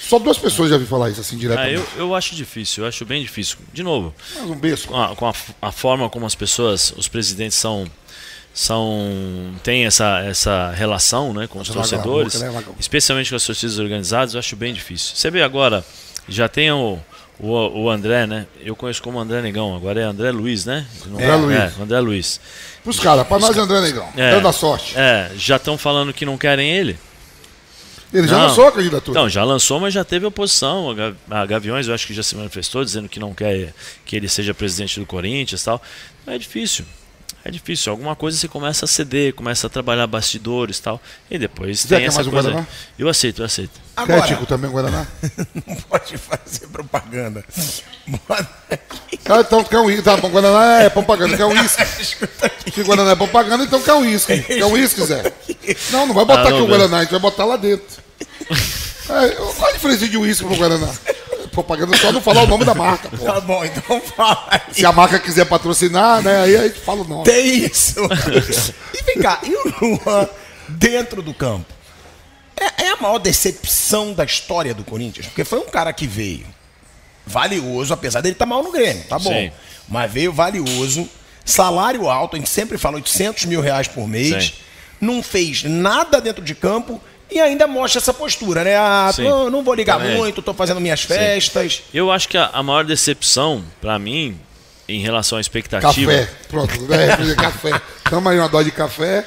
Só duas pessoas já vi falar isso assim Ah, diretamente. eu, eu acho difícil, eu acho bem difícil. De novo, Mas um beijo. com, a, com a, a forma como as pessoas, os presidentes são são têm essa, essa relação né, com os torcedores, boca, né, especialmente com as torcidas organizadas, eu acho bem difícil. Você vê agora, já tem o, o, o André, né? Eu conheço como André Negão, agora é André Luiz, né? Não- André Luiz. É, André Luiz. Pros caras, pra nós André Negão. É. É. da sorte. É, já estão falando que não querem ele. Ele já Não. lançou a candidatura. Então, já lançou, mas já teve oposição. A Gaviões, eu acho que já se manifestou, dizendo que não quer que ele seja presidente do Corinthians e tal. É difícil. É difícil. Alguma coisa você começa a ceder, começa a trabalhar bastidores e tal. E depois Zé, tem quer essa mais um coisa. Guaraná? Eu aceito, eu aceito. Agora, Tico, também Guaraná? não pode fazer propaganda. Aqui. Ah, então quer um uísque. Tá bom, Guaraná é propaganda, quer um uísque. Aqui. Se Guaraná é propaganda, então quer um uísque. Quer um uísque, Zé? Não, não vai botar Ah, aqui não, o velho. Guaraná, a gente vai botar lá dentro. É, qual a diferença de uísque pro Guaraná? Propaganda só não falar o nome da marca, pô. Tá bom, então fala aí. Se a marca quiser patrocinar, né, aí a gente fala o nome. Tem isso. e vem cá, e o Luan dentro do campo? É, é a maior decepção da história do Corinthians? Porque foi um cara que veio valioso, apesar dele estar mal no Grêmio, tá bom. Sim. Mas veio valioso, salário alto, a gente sempre fala 800 mil reais por mês, Sim. não fez nada dentro de campo e ainda mostra essa postura, né? Ah, Sim. tô- não vou ligar Também. muito, tô fazendo minhas festas. Eu acho que a, a maior decepção, pra mim, em relação à expectativa. Café. Pronto, refrigerante, café. Toma aí uma dose de café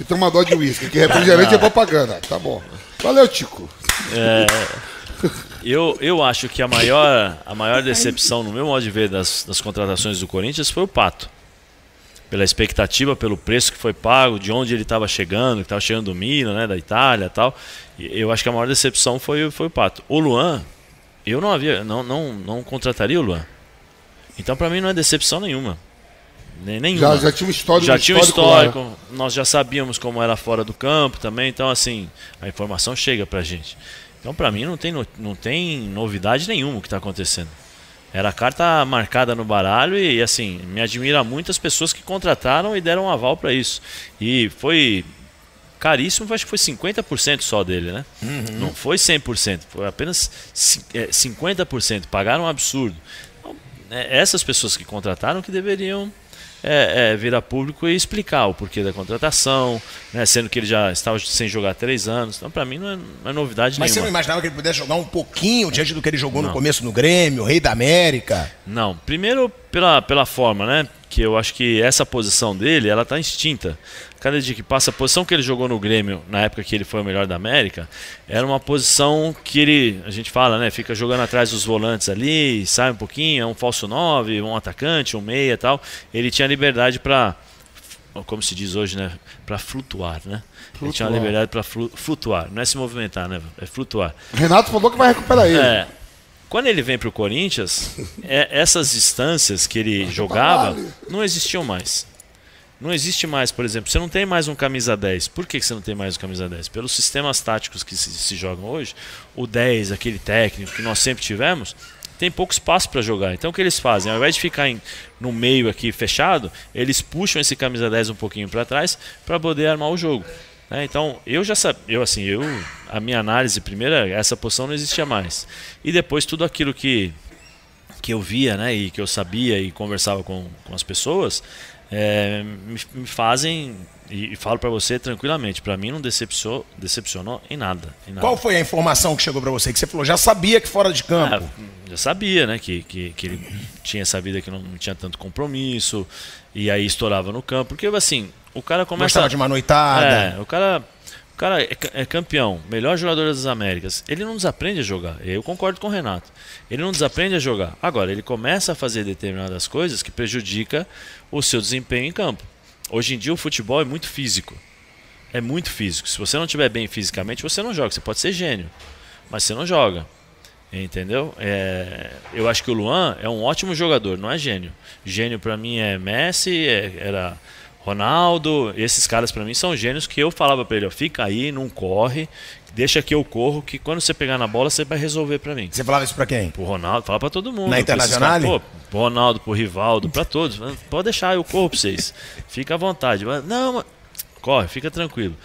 e toma uma dose de uísque, que refrigerante é propaganda. Tá bom. Valeu, Tico. Eu, eu acho que a maior, a maior decepção, no meu modo de ver, das, das contratações do Corinthians foi o Pato. Pela expectativa, pelo preço que foi pago, de onde ele estava chegando, que estava chegando do Milan, né, da Itália e tal. E Eu acho que a maior decepção foi, foi o Pato. O Luan, eu não havia, não, não, não contrataria o Luan. Então, para mim, não é decepção nenhuma. Nenhuma. Já, já tinha um histórico Já tinha um histórico histórico, nós já sabíamos como era fora do campo também, então assim, a informação chega pra gente. Então pra mim não tem, não tem novidade nenhuma o que está acontecendo. Era a carta marcada no baralho e assim, me admira muito as pessoas que contrataram e deram um aval para isso. E foi caríssimo, acho que foi 50% só dele, né? Não foi 100%, foi apenas ci- é, 50%, pagaram um absurdo. Então, é, essas pessoas que contrataram que deveriam é, é virar público e explicar o porquê da contratação, né, sendo que ele já estava sem jogar há três anos. Então, para mim, não é, não é novidade Mas nenhuma. você não imaginava que ele pudesse jogar um pouquinho diante do que ele jogou no começo no Grêmio, Rei da América? Não, primeiro pela, pela forma, né? Que eu acho que essa posição dele, ela tá extinta. Cada dia que passa, a posição que ele jogou no Grêmio, na época que ele foi o melhor da América, era uma posição que ele, a gente fala, né? Fica jogando atrás dos volantes ali, sai um pouquinho, é um falso 9, um atacante, um meia e tal. Ele tinha liberdade para como se diz hoje, né, para flutuar, né? Ele tinha uma Flutuar. liberdade para flutuar, não é se movimentar, né? É flutuar. Renato falou que vai recuperar ele. É. Quando ele vem para o Corinthians, é- essas distâncias que ele jogava não existiam mais. Não existe mais, por exemplo, você não tem mais um camisa 10. Por que você não tem mais um camisa 10? Pelos sistemas táticos que se, se jogam hoje, o 10, aquele técnico que nós sempre tivemos, tem pouco espaço para jogar. Então o que eles fazem? Ao invés de ficar em, no meio aqui fechado, eles puxam esse camisa 10 um pouquinho para trás para poder armar o jogo. né? Então eu já sabia, eu assim, eu a minha análise primeira, essa posição não existia mais. E depois tudo aquilo que que eu via, né, e que eu sabia e conversava com, com as pessoas, é, me, me fazem e, e falo para você tranquilamente, para mim não decepcionou, decepcionou em nada, em nada. Qual foi a informação que chegou pra você? Que você falou, já sabia que fora de campo. Ah, já sabia, né, que, que, que ele tinha essa vida que não, não tinha tanto compromisso e aí estourava no campo, porque assim, o cara começa Gostava de uma noitada. é, o cara, cara é, é campeão, melhor jogador das Américas. Ele não desaprende a jogar. Eu concordo com o Renato. Ele não desaprende a jogar. Agora, ele começa a fazer determinadas coisas que prejudica o seu desempenho em campo. Hoje em dia o futebol é muito físico. É muito físico. Se você não estiver bem fisicamente, você não joga. Você pode ser gênio, mas você não joga. Entendeu? É, eu acho que o Luan é um ótimo jogador, não é gênio. Gênio pra mim é Messi, é- era Ronaldo. Esses caras pra mim são gênios que eu falava pra ele: ó, fica aí, não corre, deixa que eu corro, que quando você pegar na bola você vai resolver pra mim. Você falava isso pra quem? Pro Ronaldo, fala pra todo mundo. Na caras, Pô, pro Ronaldo, pro Rivaldo, pra todos. Pode deixar, eu corro pra vocês. Fica à vontade. Não, corre, fica tranquilo.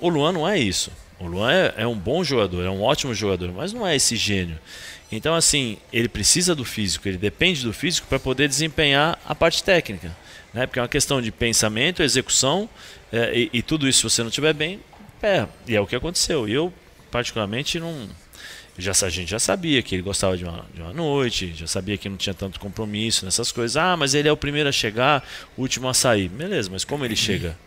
O Luan não é isso. O Luan é, é um bom jogador, é um ótimo jogador, mas não é esse gênio. Então, assim, ele precisa do físico, ele depende do físico para poder desempenhar a parte técnica. Né? Porque é uma questão de pensamento, execução, é, e, e tudo isso, se você não estiver bem, é, e é o que aconteceu. E eu, particularmente, não. Já, a gente já sabia que ele gostava de uma, de uma noite, já sabia que não tinha tanto compromisso nessas coisas. Ah, mas ele é o primeiro a chegar, o último a sair. Beleza, mas como ele chega?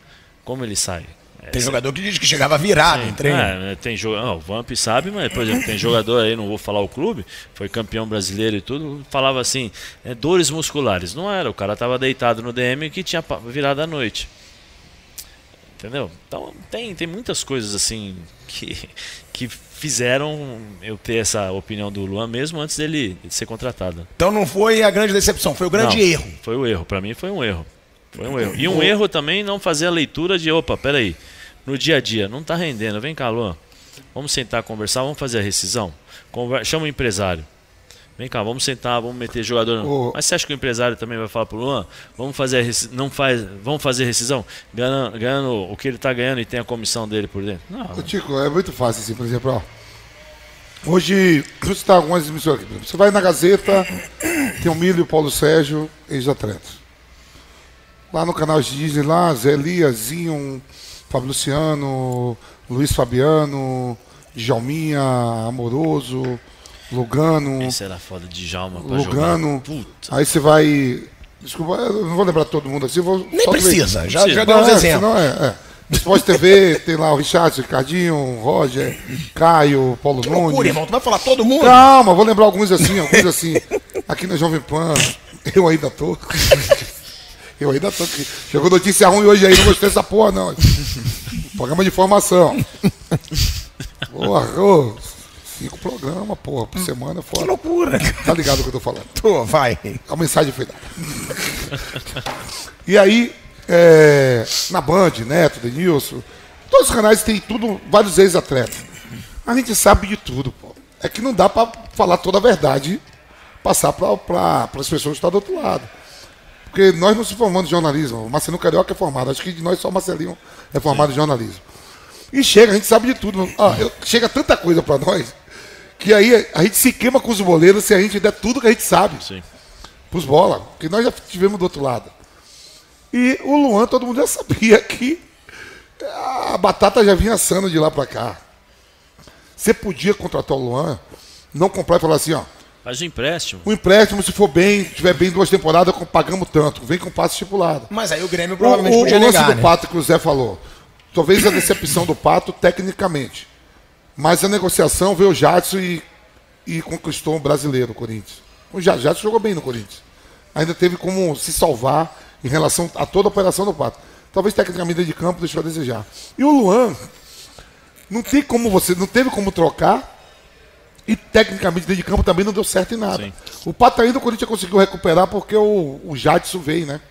Como ele sai? É, Tem jogador que diz que chegava virado em treino. é, né, tem jo- ah, o Vamp sabe, mas, por exemplo, tem jogador aí, não vou falar o clube, foi campeão brasileiro e tudo, falava assim, é, dores musculares. Não era, o cara tava deitado no DM que tinha virado à noite. Entendeu? Então tem, tem muitas coisas assim que, que fizeram eu ter essa opinião do Luan mesmo antes dele de ser contratado. Então não foi a grande decepção, foi o grande Não, erro. Foi o erro. Pra mim foi um erro. Foi um erro. E um erro também não fazer a leitura de, opa, peraí, no dia a dia, não tá rendendo. Vem cá, Luan. Vamos sentar, conversar, vamos fazer a rescisão. Conver- Chama o empresário. Vem cá, vamos sentar, vamos meter jogador. Ô. Mas você acha que o empresário também vai falar pro Luan? Vamos fazer a resci- não faz, vamos fazer rescisão? Ganhando, ganhando o que ele tá ganhando e tem a comissão dele por dentro? Não. Ô, Tico, é muito fácil assim, por exemplo, ó. Hoje, eu citar algumas emissoras aqui. Você vai na Gazeta, tem o Milho e o Paulo Sérgio, ex-atletas. Lá no canal Disney, lá, Zé Eliazinho, Fábio Luciano, Luiz Fabiano, Djalminha, Amoroso, Lugano. Esse era foda de Jalma pra Lugano. Aí você vai. Desculpa, eu não vou lembrar todo mundo assim. Vou Nem só precisa, já, Precisa. já deu uns é, exemplos. é, é. Sport TV, tem lá o Richard, o Ricardinho, o Roger, Caio, Paulo Que Nunes. loucura, irmão. Tu vai falar todo mundo? Calma, vou lembrar alguns assim, alguns assim. Aqui na Jovem Pan, eu ainda tô. Eu ainda tô aqui. Chegou notícia ruim hoje aí, não gostei dessa porra, não. Programa de informação. Porra, ô, cinco programas, porra, por semana, é Que loucura. Tá ligado o que eu tô falando? Tô, vai. A mensagem foi dada. e aí, é, na Band, Neto, Denilson, todos os canais tem tudo, vários ex-atletas. A gente sabe de tudo, pô. É que não dá pra falar toda a verdade, passar pra, pra, as pessoas que estão do outro lado. Porque nós não se formamos em jornalismo. O Marcelo Carioca é formado. Acho que de nós só o Marcelinho é formado em jornalismo. E chega, a gente sabe de tudo. Ah, eu- chega tanta coisa pra nós que aí a gente se queima com os boleiros se a gente der tudo que a gente sabe Sim. pros bola, que nós já tivemos do outro lado. E o Luan, todo mundo já sabia que a batata já vinha assando de lá pra cá. Você podia contratar o Luan, não comprar e falar assim, ó. Faz o empréstimo. O empréstimo, se for bem, tiver bem duas temporadas, pagamos tanto. Vem com passo estipulado. Mas aí o Grêmio O, provavelmente o, podia o lance negar, do né? Pato que o Zé falou. Talvez a decepção do Pato tecnicamente. Mas a negociação veio o Jadson e, e conquistou o brasileiro, o Corinthians. O Ja- Jadson jogou bem no Corinthians. Ainda teve como se salvar em relação a toda a operação do Pato. Talvez tecnicamente de campo deixou a desejar. E o Luan, não tem como você, não teve como trocar. E tecnicamente dentro de campo também não deu certo em nada. Sim. O Pato ainda o Corinthians conseguiu recuperar porque o, o Jadson veio, né?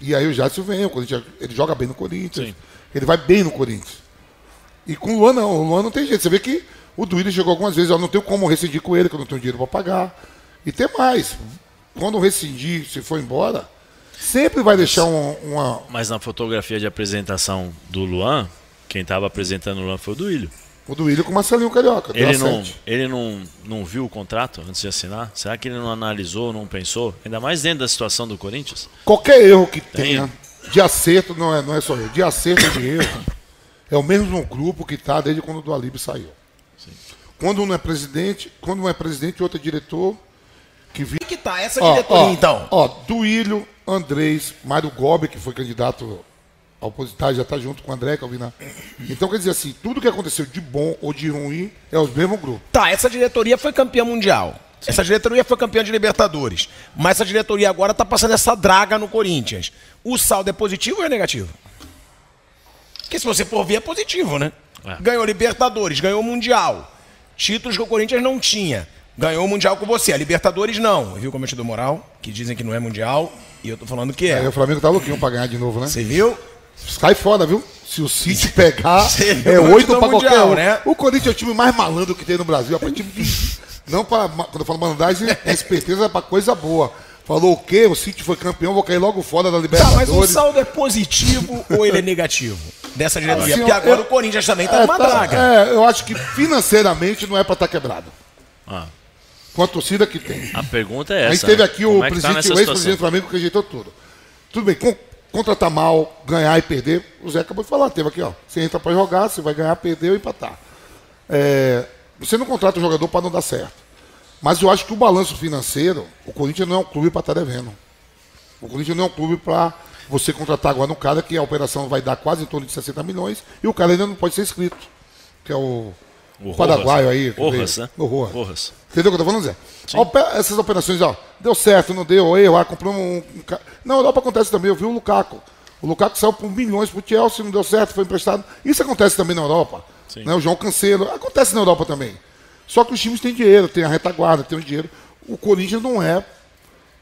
E aí o Jadson vem, o Corinthians, ele joga bem no Corinthians. Sim. Ele vai bem no Corinthians. E com o Luan não, o Luan não tem jeito. Você vê que o Duílio chegou algumas vezes, eu não tenho como rescindir com ele, que eu não tenho dinheiro para pagar. E tem mais. Quando rescindir, se for embora, sempre vai deixar um- uma. Mas na fotografia de apresentação do Luan, quem estava apresentando o Luan foi o Duílio. O Duílio com o Marcelinho Carioca. Ele, não, ele não, não viu o contrato antes de assinar? Será que ele não analisou, não pensou? Ainda mais dentro da situação do Corinthians? Qualquer erro que Tem. tenha de acerto, não é, não é só eu, de acerto e de erro, é o mesmo grupo que está desde quando o do Alibe saiu. Quando um é presidente, quando um é presidente, outro é diretor, que vi... que tá essa Ó, diretoria, ó, então? Ó, Duílio, Andrés, Mário Gobi, que foi candidato ao opositar, já está junto com o André Calvinar. Então, quer dizer assim, tudo que aconteceu de bom ou de ruim é os mesmos grupos. Tá, essa diretoria foi campeã mundial. Essa diretoria foi campeã de Libertadores. Mas essa diretoria agora tá passando essa draga no Corinthians. O saldo é positivo ou é negativo? Porque se você for ver, é positivo, né? É. Ganhou Libertadores, ganhou Mundial. Títulos que o Corinthians não tinha. Ganhou o Mundial com você. A Libertadores não. Viu como eu te dou moral? Que dizem que não é Mundial. E eu tô falando que Aí é. o Flamengo tá louquinho pra ganhar de novo, né? Você viu? Sai fora, viu? Se o City pegar, é oito pra qualquer Mundial, um. né? O Corinthians é o time mais malandro que tem no Brasil. É time de... Não para quando eu falo malandragem, é esperteza é pra coisa boa. Falou o quê? O City foi campeão, vou cair logo fora da Tá, Libertadores. mas o saldo é positivo ou ele é negativo? Dessa diretoria. Assim, Porque agora eu- o Corinthians também tá É, numa tá- draga. é, eu acho que financeiramente não é pra estar quebrado. Ah, Com a torcida que tem. a pergunta é A essa. gente teve né? aqui Como o, é tá presidente, nessa o ex-presidente do? Flamengo que rejeitou tudo. Tudo bem, con- contratar mal, ganhar e perder, o Zé acabou de falar, teve aqui, ó. Você entra pra jogar, você vai ganhar, perder ou empatar. É, você não contrata o jogador para não dar certo. Mas eu acho que o balanço financeiro, o Corinthians não é um clube para estar devendo. O Corinthians não é um clube para você contratar agora um cara que a operação vai dar quase em torno de 60 milhões e o cara ainda não pode ser inscrito. Que é o, O paraguaio aí. Rojas, né? O Rojas. Rojas. Entendeu o que eu tô falando, Zé? Essas operações, ó, deu certo, não deu, erro, ah, comprou um, um ca- Na Europa acontece também, eu vi o Lukaku. O Lukaku saiu por milhões pro Chelsea, não deu certo, foi emprestado. Isso acontece também na Europa. Sim. Né? O João Cancelo, acontece na Europa também. Só que os times têm dinheiro, tem a retaguarda, tem o dinheiro. O Corinthians não é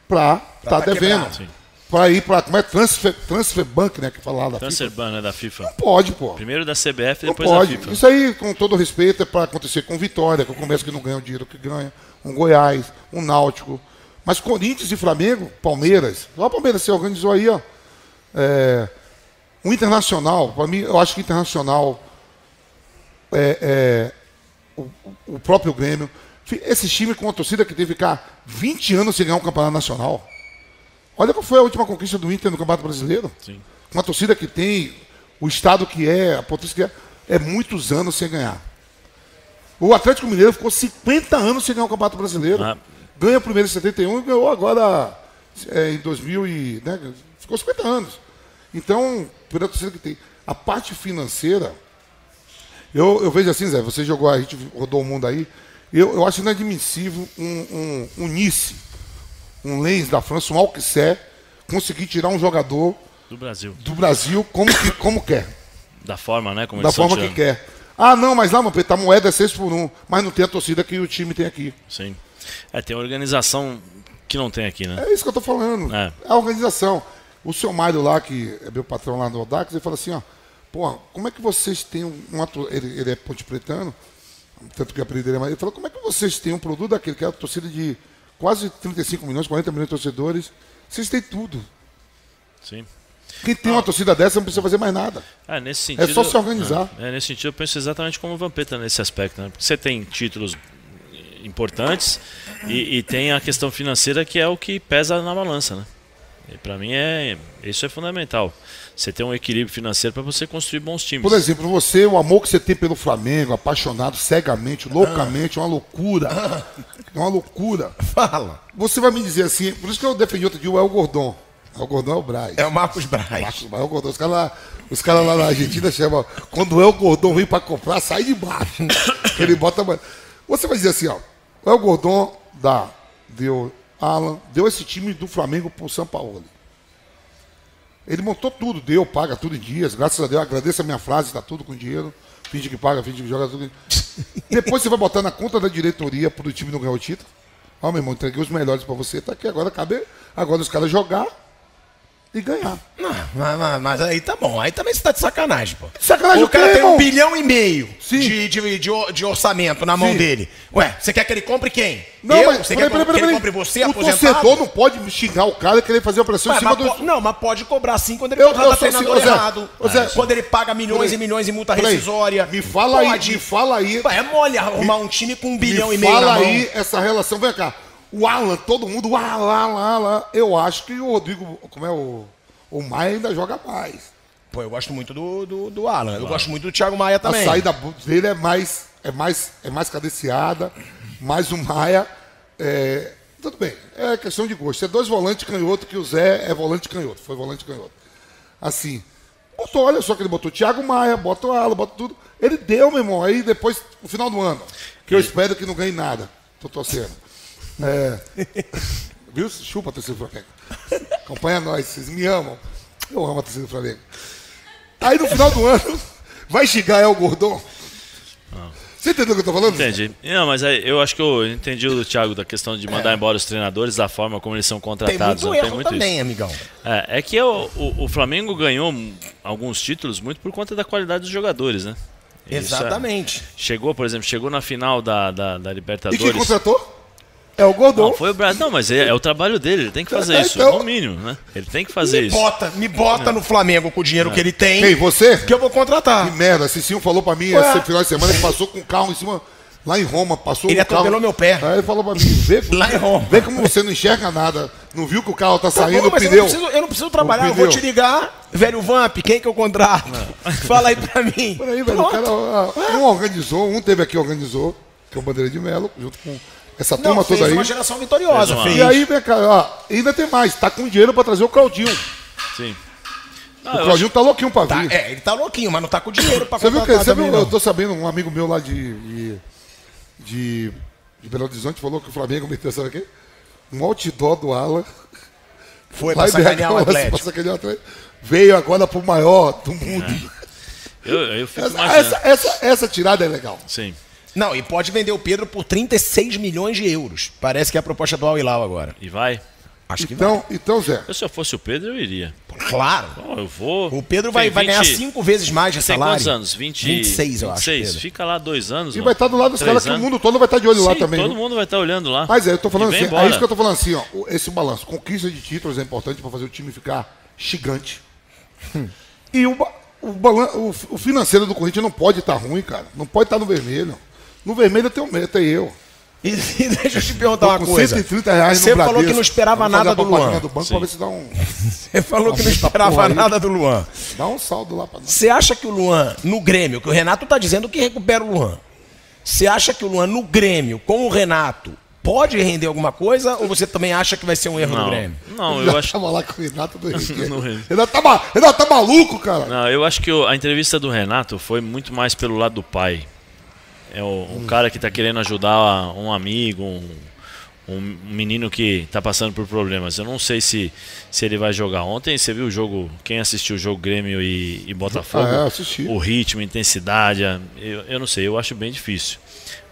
pra estar tá devendo. quebrado. Pra ir pra. Como é? Transfer, transfer Bank, né? Que fala lá da FIFA. Transfer ban, né, da FIFA. Não pode, pô. Primeiro da CBF, Não depois pode. da FIFA. Isso aí, com todo respeito, é para acontecer com Vitória, com o comércio que não ganha o dinheiro que ganha, um Goiás, um Náutico. Mas Corinthians e Flamengo, Palmeiras, lá o Palmeiras se organizou aí, ó. É, o Internacional, para mim, eu acho que o Internacional é, é, o, o próprio Grêmio. Esse time com a torcida que teve que ficar 20 anos sem ganhar um campeonato nacional. Olha qual foi a última conquista do Inter no Campeonato Brasileiro. Sim. Uma torcida que tem, o estado que é, a potência que é, é muitos anos sem ganhar. O Atlético Mineiro ficou 50 anos sem ganhar o Campeonato Brasileiro. Ah. Ganha o primeiro em 71 e ganhou agora é, em 2000 e... Né, ficou 50 anos. Então, pela torcida que tem. A parte financeira, eu, eu vejo assim, Zé, você jogou, a gente rodou o mundo aí, eu, eu acho inadmissível um, um, um Nice, um Lens da França, um Alquissé, conseguir tirar um jogador Do Brasil. do Brasil como, que, como quer, Da forma, né? Como da forma que quer. Ah, não, mas lá, meu Pedro, a moeda é 6 por 1, mas não tem a torcida que o time tem aqui. Sim. É, tem organização que não tem aqui, né? É isso que eu tô falando. É. A organização. O seu Mário lá, que é meu patrão lá no Odax, ele fala assim, ó, pô, como é que vocês têm um, um atu- ele, ele é ponte pretano, tanto que a apelido dele é mais. Ele falou, como é que vocês têm um produto daquele, que é a torcida de quase 35 milhões, 40 milhões de torcedores, vocês têm tudo. Sim. Quem tem uma torcida dessa não precisa fazer mais nada. É, nesse sentido, só se organizar. É, é, nesse sentido, eu penso exatamente como o Vampeta nesse aspecto, né? Porque você tem títulos importantes e, e tem a questão financeira que é o que pesa na balança, né? E para mim é isso é fundamental. Você ter um equilíbrio financeiro para você construir bons times. Por exemplo, você, o amor que você tem pelo Flamengo, apaixonado cegamente, loucamente, é uma loucura. É uma loucura. Fala. Você vai me dizer assim, por isso que eu defendi outro dia o El Gordon. O Gordon é o Braz. É o Marcos Braz. Marcos Braz, o Gordon. Os caras lá, os caras lá na Argentina chamam. Quando o El Gordon vem pra comprar, sai de baixo. Ele bota. Você vai dizer assim, ó. O El Gordon dá, deu Alan, deu esse time do Flamengo pro São Paulo. Ele montou tudo, deu, paga tudo em dias. Graças a Deus, agradeço a minha frase, está tudo com dinheiro. Finge que paga, finge que joga tudo. Depois você vai botar na conta da diretoria para o time não ganhar o título. Ó, meu irmão, entreguei os melhores para você, tá aqui. Agora cabe agora os caras jogar e ganhar. Não, mas, mas, mas aí tá bom. Aí também você tá de sacanagem, pô. Sacanagem o cara tem um irmão? bilhão e meio de, de, de, de orçamento na mão Sim. dele. Ué, você quer que ele compre quem? Não, Eu? mas você peraí, quer peraí, que peraí, ele compre você, O aposentado? torcedor não pode xingar o cara e querer fazer pressão Ué, em cima mas do. Não, mas pode cobrar sim quando ele Eu- contrata eu treinador ô Zé, errado. Zé, quando ele paga milhões e milhões em multa rescisória. Me fala aí, Pode. me fala aí. Ué, é mole arrumar um time com um bilhão me e meio fala na mão. aí essa relação. Vem cá. O Alan, todo mundo, lá, lá. Eu acho que o Rodrigo, como é o. O Maia ainda joga mais. Pô, eu gosto muito do, do, do Alan. Eu gosto muito do Thiago Maia também. A saída dele é mais, é mais, é mais cadenciada, mais o Maia. é, tudo bem, é questão de gosto. É dois volantes canhoto que o Zé é volante canhoto, foi volante canhoto. Assim, botou, olha só que ele botou Thiago Maia, bota o Alan, bota tudo. Ele deu, meu irmão, aí depois, no final do ano, que eu espero que não ganhe nada. Tô torcendo. É, viu? Chupa, torcida do Flamengo. Acompanha nós, vocês me amam. Eu amo a torcida do Flamengo. Aí no final do ano, vai chegar El Gordon. Você entendeu o que eu tô falando? Entendi. Não, mas aí, eu acho que eu entendi o Thiago da questão de mandar embora os treinadores, da forma como eles são Tem contratados. muito né? erro também, amigão. É, é que o, o, o Flamengo ganhou alguns títulos muito por conta da qualidade dos jogadores, né? Isso é- Exatamente. chegou, por exemplo, chegou na final da, da, da E Libertadores. quem contratou? É o Gordon. Não, foi o Brasil. Não, mas é, é o trabalho dele, ele tem que fazer É, isso, então- no mínimo, né? Ele tem que fazer Me isso. bota, me bota no Flamengo com o dinheiro que ele tem. Quem, você? Que eu vou contratar. Que merda, Cicinho falou pra mim Ué. esse final de semana que passou com o carro em cima, lá em Roma, passou Ele o carro. atropelou meu pé. Aí ele falou pra mim, vê, Lá em Roma. vê como você não enxerga nada. Não viu que o carro tá Tá saindo bom, o mas eu pneu. não, preciso, eu não preciso trabalhar, O eu vou te ligar. Velho Vamp, quem que eu contrato? Fala aí pra mim. Peraí, velho, o Pronto. cara, ah, um organizou, um teve aqui organizou, que é o Bandeira de Melo, junto com essa turma Não, fez toda aí. uma geração vitoriosa, Fez uma-. E aí, vem cá, ó, ainda tem mais, tá com dinheiro pra trazer o Claudinho. Sim. Não, O Claudinho tá louquinho pra Tá, vir. é, ele tá louquinho, mas não tá com dinheiro pra Você viu que você viu, também, eu não. tô sabendo, um amigo meu lá de, de, de, de Belo Horizonte falou que o Flamengo meteu, sabe o quê? Um outdoor do Alan. Foi lá pra sacanear o Atlético. pra sacanear o Atlético. Veio agora pro maior do mundo. Eu, eu fico Essa, essa, essa, essa tirada é legal. Sim. Não, e pode vender o Pedro por 36 milhões de euros. Parece que é a proposta do Al Hilal agora. E vai? Acho que Então, então, Zé, Eu, se eu fosse o Pedro, eu iria. vai. Claro. Bom, eu vou. O Pedro vai, Tem vai ganhar 20 cinco vezes mais de Tem salário. quantos anos? 20, 26, eu acho. 26. Pedro. Fica lá dois anos. e mano. vai estar do lado dos caras que o mundo todo vai estar de olho lá Sim, também. Todo viu? mundo vai estar olhando lá. Mas é, eu tô falando assim, é embora. isso que eu tô falando assim, ó. Esse balanço. Conquista de títulos é importante pra fazer o time ficar gigante. E o, o, balan- o financeiro do Corinthians não pode estar ruim, cara. Não pode estar no vermelho. No vermelho tem o Meta e eu. E, e deixa eu te perguntar uma com coisa. 130 reais Você no falou Bradesco. que não esperava nada do Luan. do banco Sim. pra ver se dá um, Você falou que não esperava porra aí. nada do Luan. dá um saldo lá pra nós. Você acha que o Luan, no Grêmio, que o Renato tá dizendo que recupera o Luan. Você acha que o Luan, no Grêmio, com o Renato, pode render alguma coisa? Ou você também acha que vai ser um erro do Não, Grêmio? não, Já eu acho. tava lá com o Renato do Renato. Renato tá, ma- Renato tá maluco, cara. Não, eu acho que a entrevista do Renato foi muito mais pelo lado do pai. É o, um cara que tá querendo ajudar um amigo, um, um menino que tá passando por problemas. Eu não sei se, se ele vai jogar. Ontem você viu o jogo, quem assistiu o jogo Grêmio e, e Botafogo? Ah, assisti. O ritmo, a intensidade, eu, eu não sei, eu acho bem difícil.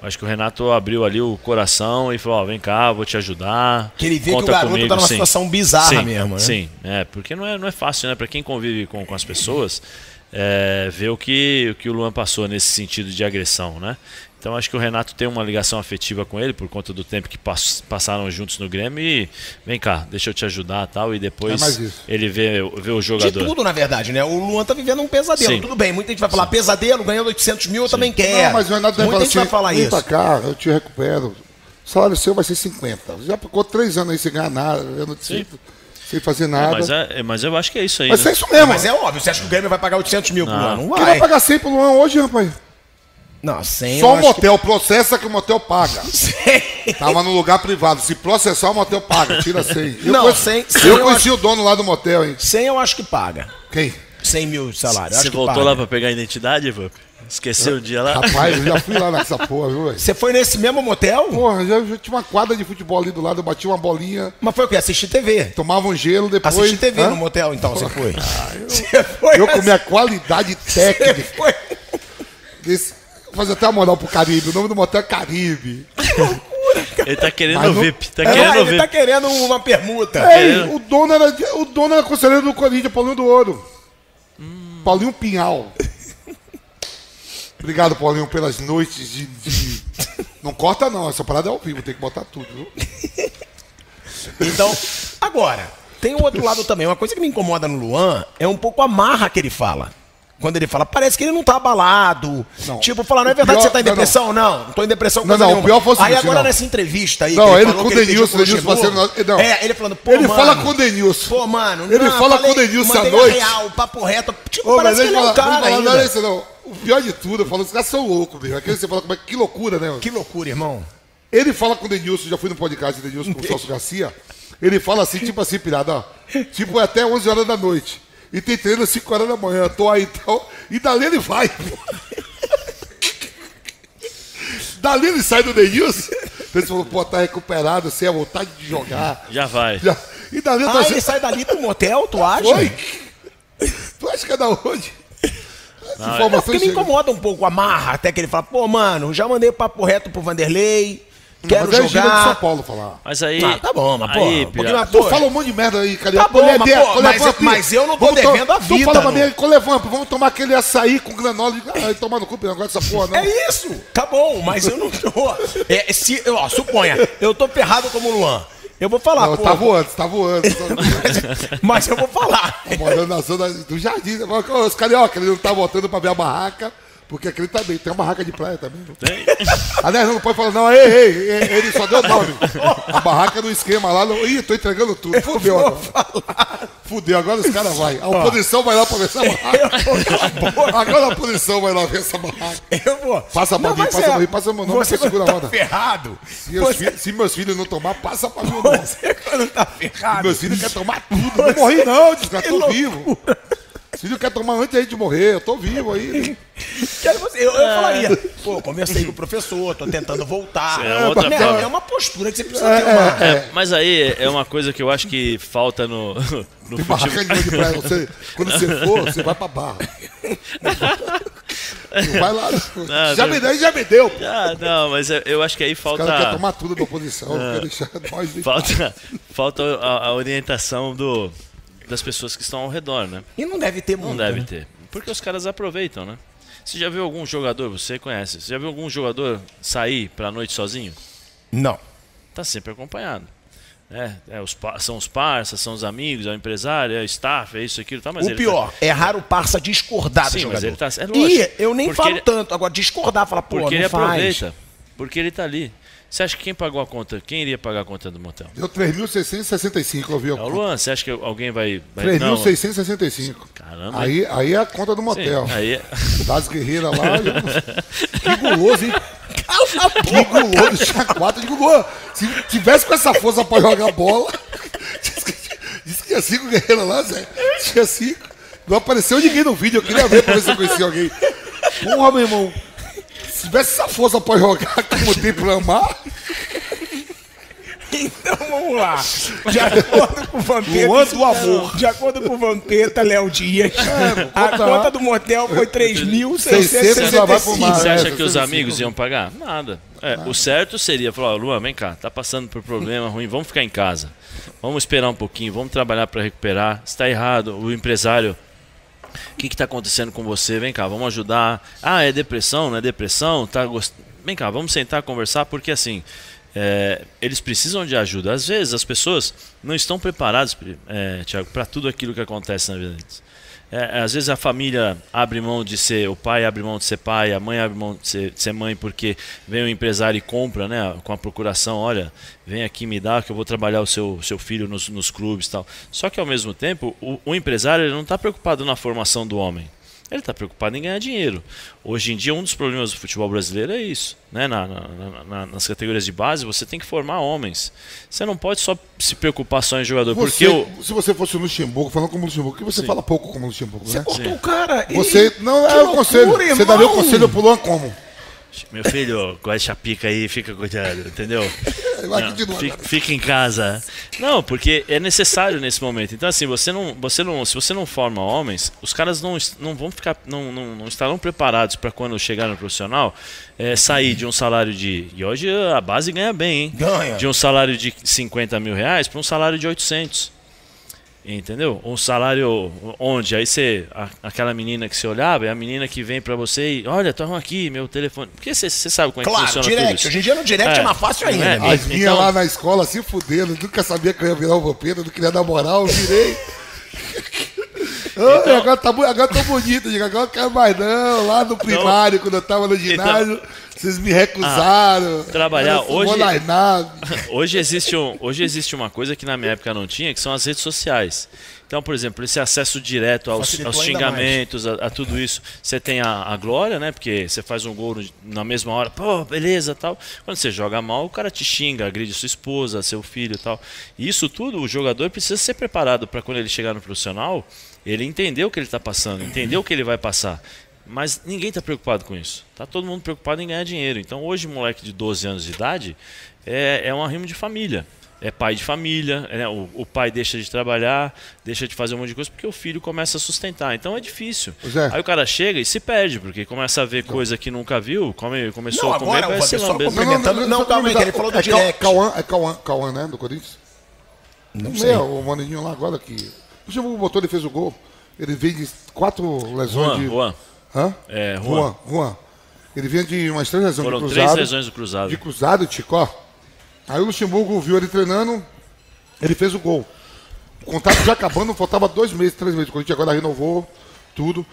Acho que o Renato abriu ali o coração e falou: ó, vem cá, vou te ajudar. Que ele vê que o garoto comigo, tá numa sim." situação bizarra Sim, mesmo, né? Sim, é, porque não é, não é fácil, né? Pra quem convive com, com as pessoas, é, ver o que, o que o Luan passou nesse sentido de agressão, né? Então acho que o Renato tem uma ligação afetiva com ele por conta do tempo que pass- passaram juntos no Grêmio e vem cá, deixa eu te ajudar tal, e depois É ele vê, vê o De jogador. tudo, na verdade, né? O Luan tá vivendo um pesadelo. Sim. Tudo bem, muita gente vai falar pesadelo, ganhando 800 mil, eu também quero. Não, mas o Renato Muita gente vai assim, falar vem isso. pra cá, eu te recupero. O salário seu vai ser 50. Já ficou três anos aí sem ganhar nada. ganhando título. Sem fazer É, nada. mas, é, mas eu acho que é isso aí. Mas né? é isso mesmo. Mas é óbvio, você acha que o Grêmio vai pagar 800 mil por Não. ano? Não Quem vai vai. pagar 100 pro Luan hoje, rapaz? Não, 100 Só eu o motel, processa que o motel paga. que- 100. Tava no lugar privado. Se processar, o motel paga. Tira 100. Eu Não, conheci, 100, eu eu conheci o dono lá do motel, hein? 100 eu acho que paga. Quem? 100 mil de salário. eu Você que voltou paga. lá pra pegar a identidade, Vamp? Esqueceu o dia lá? Rapaz, eu já fui lá nessa porra, viu, velho? Você foi nesse mesmo motel? Porra, já, já tinha uma quadra de futebol ali do lado, eu bati uma bolinha, Mas foi o quê? Assistir TV. tomava um gelo, depois. Assistir TV Hã? no motel, então, você foi. Você foi. Eu com minha qualidade Você técnica. foi. Desse, vou fazer até uma moral pro Caribe. O nome do motel é Caribe. Ele tá querendo Mas não- VIP. Tá É, querendo ele VIP. tá querendo uma permuta. Ei, o dono era, o dono era conselheiro do Corinthians, Paulinho do Ouro. Paulinho Pinhal. Obrigado, Paulinho, pelas noites de, de- Não corta não, essa parada é ao vivo, tem que botar tudo, viu? Então, agora, tem o outro lado também. Uma coisa que me incomoda no Luan é um pouco a marra que ele fala. Quando ele fala, parece que ele não tá abalado. Não. Tipo, falar, não é verdade que pior- você tá em não, não. depressão? Não, não, tô em depressão Não, não, o pior foi o Aí agora não. nessa entrevista aí. Não, que ele falou com que o Denilson, Denilson fazendo- não. É, ele falando, pô, Ele mano, fala com o Denilson. Pô, mano, Ele não, fala falei- com o Denilson à noite. Real, papo reto. Tipo, Ô, parece que ele é um cara ainda. não é isso, não. O pior de tudo, eu falo, os caras são loucos. Aquele que você fala, como é que loucura, né? mano? Que loucura, irmão. Ele fala com o Denilson, já fui no podcast do Denilson com o Celso Garcia. Ele fala assim, tipo assim, pirada, ó. Tipo, é até 11 horas da noite. E tem treino às 5 horas da manhã. Tô aí então. E dali ele vai, pô. Dali ele sai do Denilson. Ele falou, pô, tá recuperado, sem a vontade de jogar. Já vai. Já- E dali Ah, assim, ele sai dali pro motel, tu acha? Oi? Tu acha que é da onde? Não, informação porque me chega. incomoda um pouco a marra, até que ele fala, pô, mano, já mandei papo reto pro Vanderlei, quero Mas é de São jogar. Paulo falar. Mas aí. Ah, tá bom, mas, pô, aí, um pouquinho Pira- mais- Tu fala um monte de merda aí, Carioca. Tá bom, Colher mas, pô, colher mas eu- mas eu não tô Vamos devendo a Tu vida, fala pra não. mim, colher vampo, vamos tomar aquele açaí com granola. Ai, tomar no cu, não gosto dessa porra, não. É isso, tá bom, mas eu não tô. É, se, ó, suponha, eu tô ferrado como o Luan. Eu vou falar, Não, pô, tá voando, tá voando. mas eu vou falar. Tá morando na zona do jardim. Os carioca, ele não tá voltando pra ver a barraca, porque aquele também tem uma barraca de praia também. Tem. Aliás, não pode falar, não, ei, ei, ei, ele só deu nome. A barraca no esquema lá, não, ih, tô entregando tudo. Fudeu agora. Fudeu, agora os caras vão. A oposição vai lá pra ver essa barraca. Agora a oposição vai lá ver essa barraca. Eu vou. Passa pra mim, passa pra mim, passa meu nome, Você seguro quando a tá onda. ferrado. Se, meus Você, filhos, se meus filhos não tomar, passa pra mim você quando tá ferrado. Meus filhos querem tomar tudo. Não morri não, desgraçado, tô loucura. vivo. Os filhos querem tomar antes aí de morrer, eu tô vivo aí. Quero você- Eu, eu falaria, pô, conversei com o professor, tô tentando voltar. É outra Né, é uma postura que você precisa ter uma. É, mas aí é uma coisa que eu acho que falta no, no Tem futebol. de praia. Você, quando você for, você vai pra barra. Não vai lá. Não, já não. me deu, já me deu. Ah, não, mas eu- eu acho que aí falta. cara quer tomar tudo da oposição, quer deixar nós de Falta, falta a, a orientação do, das pessoas que estão ao redor, né? E não deve ter muito. Não deve né? ter. Porque os caras aproveitam, né? Você já viu algum jogador, você conhece, você já viu algum jogador sair pra noite sozinho? Não. Tá sempre acompanhado. É, é os, são os parceiros, são os amigos, é o empresário, é o staff, é isso, aquilo, tá, mas o ele pior, é raro o parça discordar do Sim, mas jogador. ele tá- é e lógico. eu nem falo ele- tanto. Agora, discordar, falar, pô, Porque não ele faz. aproveita. Porque ele tá ali. Você acha que quem pagou a conta? Quem iria pagar a conta do motel? Deu 3.665, eu vi. É o Luan, você acha que alguém vai. vai não, 3.665. Caramba. Aí, aí é a conta do sim, motel. aí é- Das guerreiras lá. eu- Que guloso, hein? Que guloso, tinha quatro. Digo, Luan, se tivesse com essa força pra jogar bola. Diz que, diz que tinha cinco guerreiras lá, Zé. Tinha cinco. Não apareceu ninguém no vídeo, eu queria ver pra ver se eu conhecia alguém. Porra, meu irmão. Se tivesse essa força pra jogar como tem pra amar, Então vamos lá. De acordo com o Vampeta. Luan do amor. De acordo com o Vampeta, Léo Dias, a conta- do motel foi 600 já vai pro mar. 3.665. Você é, acha que os 65. amigos iam pagar? Nada. É, o certo seria falar, ó, Luan, vem cá, tá passando por problema ruim, vamos ficar em casa. Vamos esperar um pouquinho, vamos trabalhar para recuperar. Está errado, o empresário. O que está acontecendo com você? Vem cá, vamos ajudar. Ah, é depressão, não é depressão? Tá gost... Vem cá, vamos sentar conversar, porque assim. é, eles precisam de ajuda. Às vezes as pessoas não estão preparadas, é, Tiago, para tudo aquilo que acontece na vida deles. É, às vezes a família abre mão de ser, o pai abre mão de ser pai, a mãe abre mão de ser, de ser mãe porque vem um empresário e compra, né, com a procuração, olha, vem aqui me dá que eu vou trabalhar o seu, seu filho nos, nos clubes tal. Só que ao mesmo tempo, o, o empresário não está preocupado na formação do homem. Ele está preocupado em ganhar dinheiro. Hoje em dia, um dos problemas do futebol brasileiro é isso. Né? Na, na, na, nas categorias de base, você tem que formar homens. Você não pode só se preocupar só em jogador. Você, porque Se você fosse o Luxemburgo, falando como Luxemburgo, que você Sim. fala pouco como Luxemburgo, Você né? cortou o cara. e- Você. Não, Que é o conselho. Você irmão. daria o conselho pro Luan como? Meu filho, com essa pica aí, fica cuidado, entendeu? Vai Não, fica, fica em casa. Não, porque é necessário nesse momento. Então, assim, você não, você não, se você não forma homens, os caras não, não vão ficar, não, não, não estarão preparados para quando chegar no profissional é, sair de um salário de. E hoje a base ganha bem, hein? Ganha. De um salário de 50 mil reais para um salário de 800. Entendeu? Um salário onde aí você. a- aquela menina que você olhava é a menina que vem pra você e. Olha, toma aqui meu telefone. Porque você, sabe como é que Claro, funciona tudo direct. isso. Hoje em dia no direct é, É. mais fácil ainda. É. né? As minhas Então- lá na escola se fudendo, nunca sabia que eu ia virar o vampiro, não queria dar moral, eu virei. Ai, agora, tá, agora tô bonito, agora eu quero mais não. Lá no primário, quando eu tava no ginásio, vocês me recusaram. trabalhar não vou hoje-. Hoje existe, um, hoje existe uma coisa que na minha época não tinha, que são as redes sociais. Então, por exemplo, esse acesso direto aos, aos xingamentos, a, a tudo isso. Você tem a, a glória, né? Porque você faz um gol na mesma hora, pô, beleza tal. Quando você joga mal, o cara te xinga, agride sua esposa, seu filho e tal. E isso tudo, o jogador precisa ser preparado para quando ele chegar no profissional, ele entender o que ele está passando, entender o que ele vai passar. Mas ninguém está preocupado com isso. Tá todo mundo preocupado em ganhar dinheiro. Então hoje, um moleque de 12 anos de idade é, é um arrimo de família. É pai de família, né? o, o pai deixa de trabalhar, deixa de fazer um monte de coisa porque o filho começa a sustentar. Então é difícil. Pois é. Aí o cara chega e se perde, porque começa a ver coisa que nunca viu, come, começou Não, a comer, agora, Fábio, só complementando- Não, calma aí, ele falou do é direct. Cauã, é Cauã, Cauã, né, do Corinthians? Não Não sei. é, o Maninho lá agora que... O Luxemburgo botou, ele fez o gol. Ele veio de quatro lesões Juan, de... Juan. Hã? É, Juan. Juan, Juan. Ele vinha de umas três lesões Foram três cruzado. lesões do cruzado. De cruzado, Tico, ó. Aí o Luxemburgo viu ele treinando, ele fez o gol. O contrato já acabando, faltava dois meses, três meses. O Corinthians agora renovou tudo.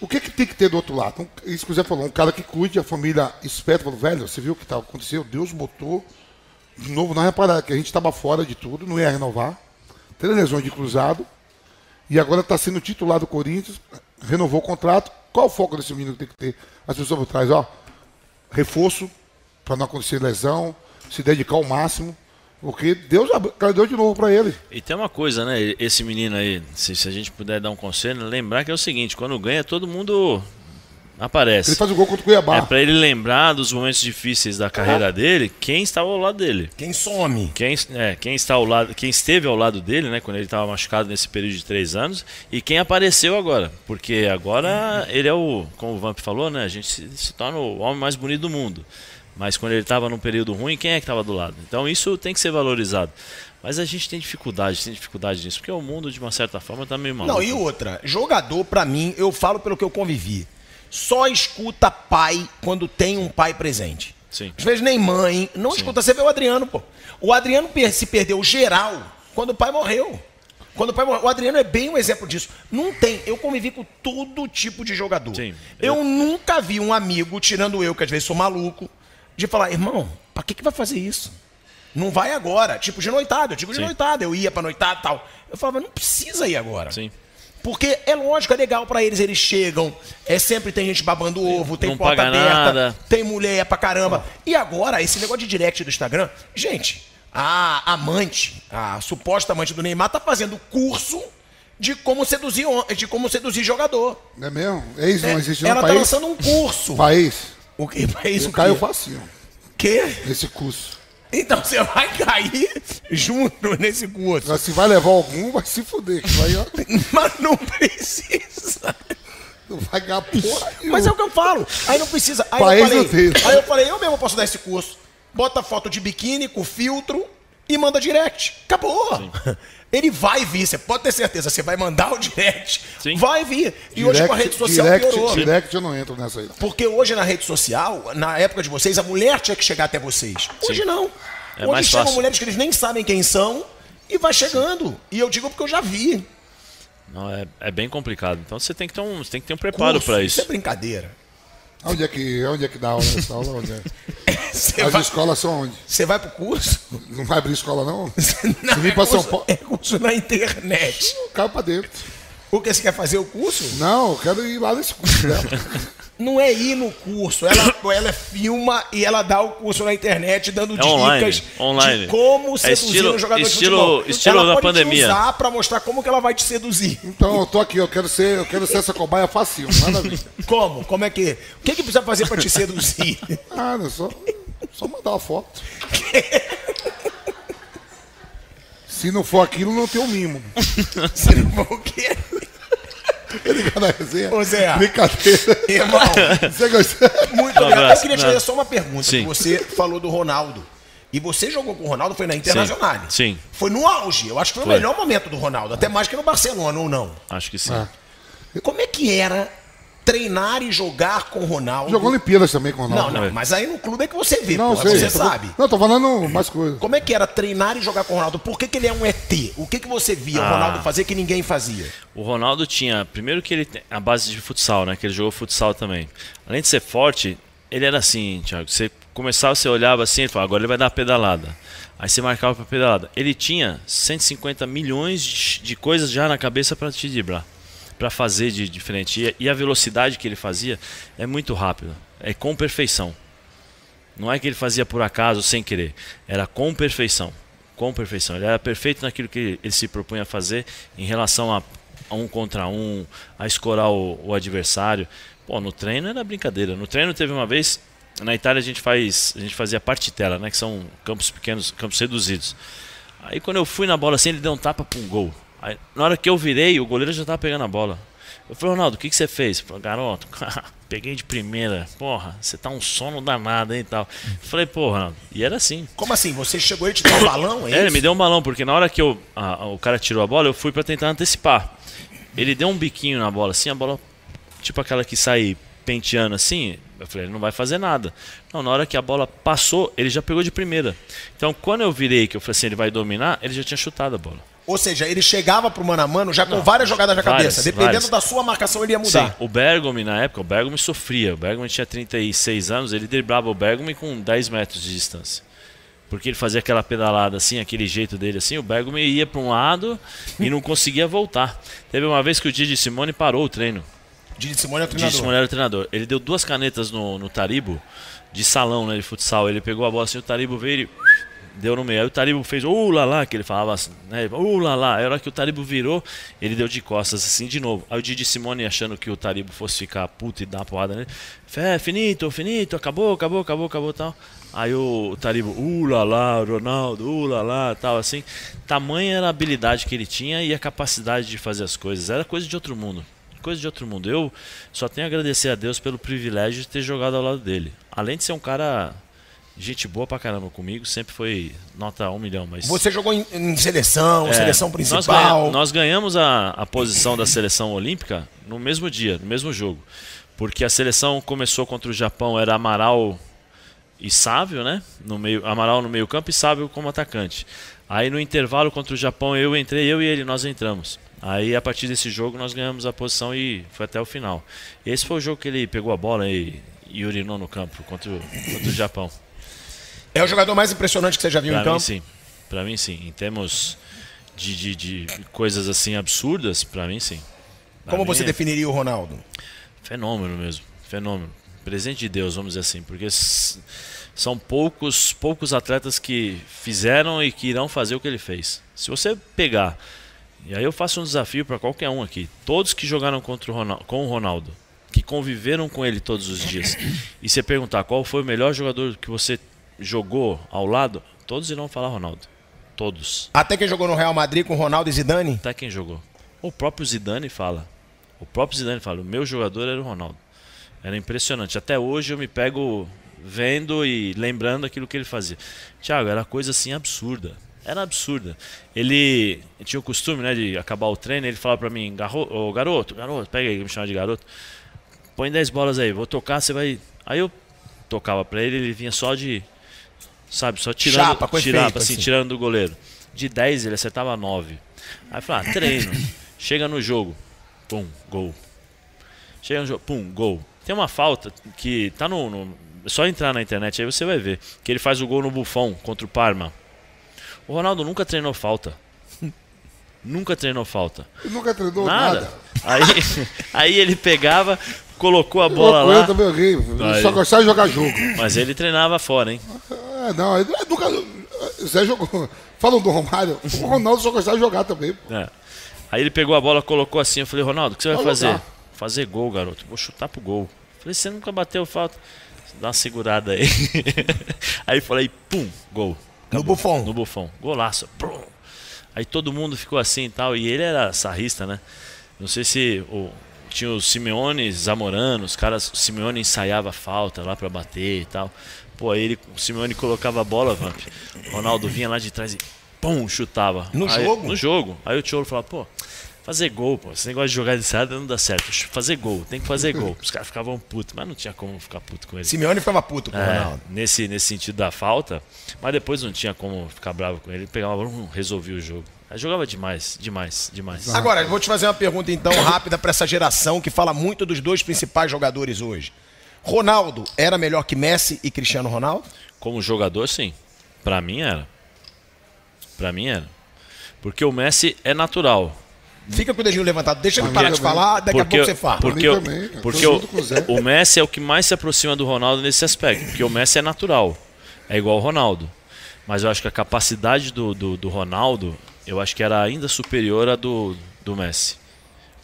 O que, que tem que ter do outro lado? Um- Isso que o Zé falou, um cara que cuide, a família esperta, falou, velho, você viu o que tá acontecendo? Deus botou de novo, não reparar que a gente estava fora de tudo, não ia renovar. Três lesões de cruzado. E agora está sendo titular do Corinthians, renovou o contrato. Qual o foco desse menino que tem que ter? As pessoas por trás, ó. Reforço, para não acontecer lesão, se dedicar ao máximo. Porque Deus deu de novo para ele. E tem uma coisa, né? Esse menino aí, se, se a gente puder dar um conselho, lembrar que é o seguinte: quando ganha, todo mundo aparece. Ele faz o gol contra o Cuiabá. É pra ele lembrar dos momentos difíceis da carreira dele, quem estava ao lado dele. Quem some? Quem, é, quem está ao lado, quem esteve ao lado dele, né, quando ele estava machucado nesse período de três anos, e quem apareceu agora, porque agora ele é o, como o Vamp falou, né, a gente se, se torna o homem mais bonito do mundo. Mas quando ele estava num período ruim, quem é que estava do lado? Então isso tem que ser valorizado. Mas a gente tem dificuldade, tem dificuldade nisso, porque o mundo de uma certa forma tá meio maluco. Não, e outra, jogador, pra mim, eu falo pelo que eu convivi. Só escuta pai quando tem um pai presente. Sim. Às vezes nem mãe. Não escuta. Você vê o Adriano, pô. O Adriano se perdeu geral quando o pai morreu. Quando o pai morreu. O Adriano é bem um exemplo disso. Não tem. Eu convivi com todo tipo de jogador. Sim. Eu, nunca vi um amigo, tirando eu, que às vezes sou maluco, de falar, irmão, pra que, que vai fazer isso? Não vai agora. Tipo, de noitada. Eu digo de Sim. noitada. Eu ia pra noitada e tal. Eu falava, não precisa ir agora. Sim. Porque é lógico, é legal pra eles, eles chegam, é sempre tem gente babando ovo, tem Não porta aberta, nada. tem mulher pra caramba. E agora, esse negócio de direct do Instagram, gente, a amante, a suposta amante do Neymar tá fazendo curso de como seduzir, de como seduzir jogador. Não é mesmo? Ex não É, existe no ela tá país. lançando um curso. País. O que país Eu o caio quê? facinho Quê? nesse curso. Então você vai cair junto nesse curso. Agora, se vai levar algum, vai se fuder. Vai, ó, Mas não precisa. não vai ganhar porra. Mas é o que eu falo. Aí não precisa. Aí País eu falei, aí eu falei, eu mesmo posso dar esse curso. Bota foto de biquíni com filtro e manda direct. Acabou. Ele vai vir, você pode ter certeza. Você vai mandar o direct. Sim. Vai vir. E hoje com a rede social direct, piorou. direct eu não entro nessa aí. Porque hoje na rede social, na época de vocês, a mulher tinha que chegar até vocês. Hoje não. É Hoje mais chegam fácil. mulheres que eles nem sabem quem são e vai chegando. E eu digo porque eu já vi. Não, é, é bem complicado. Então você tem que ter um, você tem que ter um preparo para Isso isso. é brincadeira. Onde é que, onde é que dá aula essa aula? Onde é? As vai, escolas são onde? você vai pro curso? Não vai abrir escola, não? Não, vir é pra São curso- Paulo- É curso na internet. Cai pra dentro. O que você quer fazer o curso? Não, eu quero ir lá nesse curso dela. Não é ir no curso. Ela, ela filma e ela dá o curso na internet dando É online, dicas online. de como É seduzir estilo- um jogador estilo- de futebol. estilo ela da pode pandemia. Te usar pra mostrar como que ela vai te seduzir. Então eu tô aqui, eu quero ser, eu quero ser essa cobaia facinho, nada a ver. Como? Como é que. O que, que precisa fazer pra te seduzir? Ah, não, só, só mandar uma foto. Se não for aquilo, não tem o mimo. Você não vai o quê? Ligar na resenha. Ô, Zé. Brincadeira. Irmão, Você gostou? muito Um obrigado. Eu queria te Não. fazer só uma pergunta. Sim. que Você falou do Ronaldo. E você jogou com o Ronaldo, foi na Internacional. Sim. Foi no auge. Eu acho que foi, Foi. o melhor momento do Ronaldo. Até mais que no Barcelona, ou não. Acho que sim. Ah. Como é que era treinar e jogar com o Ronaldo? Jogou Olimpíadas também com o Não, Ronaldo. não, mas aí no clube é que você vê, Não, porra, sei. você tô- sabe. Não, tô falando mais coisa. Como é que era treinar e jogar com o Ronaldo? Por que, que ele é um ET? O que, que você via o Ah. Ronaldo fazer que ninguém fazia? O Ronaldo tinha, primeiro que ele tem a base de futsal, né? Que ele jogou futsal também. Além de ser forte, ele era assim, Thiago. Você começava, você olhava assim, ele falava, agora ele vai dar a pedalada. Aí você marcava pra pedalada. Ele tinha 150 milhões de, de coisas já na cabeça para te driblar, para fazer de diferente. E, a velocidade que ele fazia é muito rápida, é com perfeição. Não é que ele fazia por acaso, sem querer. Era com perfeição. Com perfeição. Ele era perfeito naquilo que ele se propunha a fazer em relação a, a um contra um, a escorar o, o adversário. Pô, no treino era brincadeira. No treino teve uma vez. Na Itália a gente faz. A gente fazia partitela, né? Que são campos pequenos, campos reduzidos. Aí quando eu fui na bola assim, ele deu um tapa pra um gol. Aí, na hora que eu virei, o goleiro já tava pegando a bola. Eu falei, Ronaldo, o que, que você fez? Falou, garoto, peguei de primeira. Porra, você tá um sono danado, hein, e tal. Eu falei, porra, Ronaldo. E era assim. Como assim? Você chegou e te deu um balão? É, É, ele me deu um balão, porque na hora que eu, a- o cara tirou a bola, eu fui pra tentar antecipar. Ele deu um biquinho na bola, assim, a bola, tipo aquela que sai penteando assim. Eu falei, ele não vai fazer nada. Não, na hora que a bola passou, ele já pegou de primeira. Então, quando eu virei, que eu falei assim, ele vai dominar, ele já tinha chutado a bola. Ou seja, ele chegava pro mano a mano já com várias jogadas na várias, cabeça. Dependendo várias. da sua marcação, ele ia Sim, mudar. o Bergomi na época, o Bergomi sofria. O Bergomi tinha 36 anos, ele driblava o Bergomi com 10 metros de distância. Porque ele fazia aquela pedalada assim, aquele jeito dele assim, o Bergomi ia para um lado e não conseguia voltar. Teve uma vez que o Didi Simone parou o treino. Didi Simone é o Didi treinador. Simone era o treinador. Ele deu duas canetas no, no Taribo, de salão, né, de futsal. Ele pegou a bola assim, o Taribo veio e deu no meio. Aí o Taribo fez uh lá lá, que ele falava assim, né? Uh lá lá. Aí a hora que o Taribo virou, ele deu de costas assim de novo. Aí o Didi Simone achando que o Taribo fosse ficar puto e dar uma porrada nele. Fé, finito, finito, acabou, acabou, acabou, acabou tal. Aí o, o Taribo, uh lá lá, Ronaldo, uh lá lá, tal assim. Tamanha era a habilidade que ele tinha e a capacidade de fazer as coisas. Era coisa de outro mundo. Coisa de outro mundo. Eu só tenho a agradecer a Deus pelo privilégio de ter jogado ao lado dele. Além de ser um cara gente boa pra caramba comigo, sempre foi nota um milhão, mas Você jogou em, em seleção, é, seleção nós, principal. ganha- nós ganhamos a, a posição da seleção olímpica no mesmo dia, no mesmo jogo. Porque a seleção começou contra o Japão, era Amaral e Sávio, né? No meio, Amaral no meio campo e Sávio como atacante. Aí no intervalo contra o Japão eu entrei, eu e ele, nós entramos. Aí a partir desse jogo nós ganhamos a posição e foi até o final. Esse foi o jogo que ele pegou a bola e, e urinou no campo contra o, contra o Japão. É o jogador mais impressionante que você já viu Pra em mim campo? sim. Pra mim sim. Em termos de, de, de coisas assim absurdas, pra mim sim. Pra Como mim você é definiria o Ronaldo? Fenômeno mesmo. Fenômeno. Presente de Deus, vamos dizer assim. Porque são poucos, poucos atletas que fizeram e que irão fazer o que ele fez. Se você pegar, e aí eu faço um desafio pra qualquer um aqui, todos que jogaram contra o Ronaldo, com o Ronaldo, que conviveram com ele todos os dias, e você perguntar qual foi o melhor jogador que você jogou ao lado, todos irão falar Ronaldo. Todos. Até quem jogou no Real Madrid com Ronaldo e Zidane? Até quem jogou. O próprio Zidane fala. O próprio Zidane fala. O meu jogador era o Ronaldo. Era impressionante. Até hoje eu me pego vendo e lembrando aquilo que ele fazia. Thiago, era coisa assim absurda. Era absurda. Ele tinha o costume, né, de acabar o treino, ele falava pra mim, "Garro- ô, garoto, garoto, pega aí, me chama de garoto. Põe 10 bolas aí, vou tocar, você vai. Aí eu tocava pra ele, ele vinha só de sabe? Só tirando, Chapa, com tirava, efeito, assim, assim. tirando do goleiro. De 10 ele acertava 9. Aí eu falei, ah, treino. Chega no jogo, pum, gol. Chega no jogo, pum, gol. Tem uma falta que tá no, no- é Só entrar na internet aí você vai ver. Que ele faz o gol no Buffon contra o Parma. O Ronaldo nunca treinou falta. nunca treinou falta. Ele nunca treinou Nada. nada. Aí, aí ele pegava, colocou a bola Louco, eu lá. também horrível. Aí. Só gostava de jogar jogo. Mas ele treinava fora, hein? É, não, ele nunca. Zé jogou. Falam do Romário. O Ronaldo só gostava de jogar também. pô. É. Aí ele pegou a bola, colocou assim. Eu falei, Ronaldo, o que você vai Vai fazer? jogar. Fazer gol, garoto. Vou chutar pro gol. Falei, você nunca bateu falta. Dá uma segurada aí. aí falei, pum, gol. No Buffon. No Buffon. Golaço. Prum. Aí todo mundo ficou assim e tal. E ele era sarrista, né? Não sei se o, tinha o Simeone Zamorano, os caras, o Simeone ensaiava falta lá pra bater e tal. Pô, aí ele, o Simeone colocava a bola, Vamp. O Ronaldo vinha lá de trás e pum, chutava. No Aí- jogo? No jogo. Aí o Tcholo falava, pô, fazer gol, pô. Esse negócio de jogar de ensaio não dá certo. Fazer gol, tem que fazer gol. Os caras ficavam putos, mas não tinha como ficar puto com ele. Simeone ficava puto com o É, Ronaldo. nesse, nesse sentido da falta, mas depois não tinha como ficar bravo com ele. Ele pegava, resolvia o jogo. Aí jogava demais, demais, demais. Agora, eu vou te fazer uma pergunta então rápida pra essa geração que fala muito dos dois principais jogadores hoje. Ronaldo era melhor que Messi e Cristiano Ronaldo? Como jogador, sim. Pra mim era. Pra mim era. Porque o Messi é natural. Fica com o dedinho levantado, deixa ele parar de falar, daqui a pouco você fala. Por- Porque, o- também, porque Tô o, Messi é o que mais se aproxima do Ronaldo nesse aspecto. Porque o Messi é natural. É igual o Ronaldo. Mas eu acho que a capacidade do, do, do Ronaldo, eu acho que era ainda superior à do, do Messi.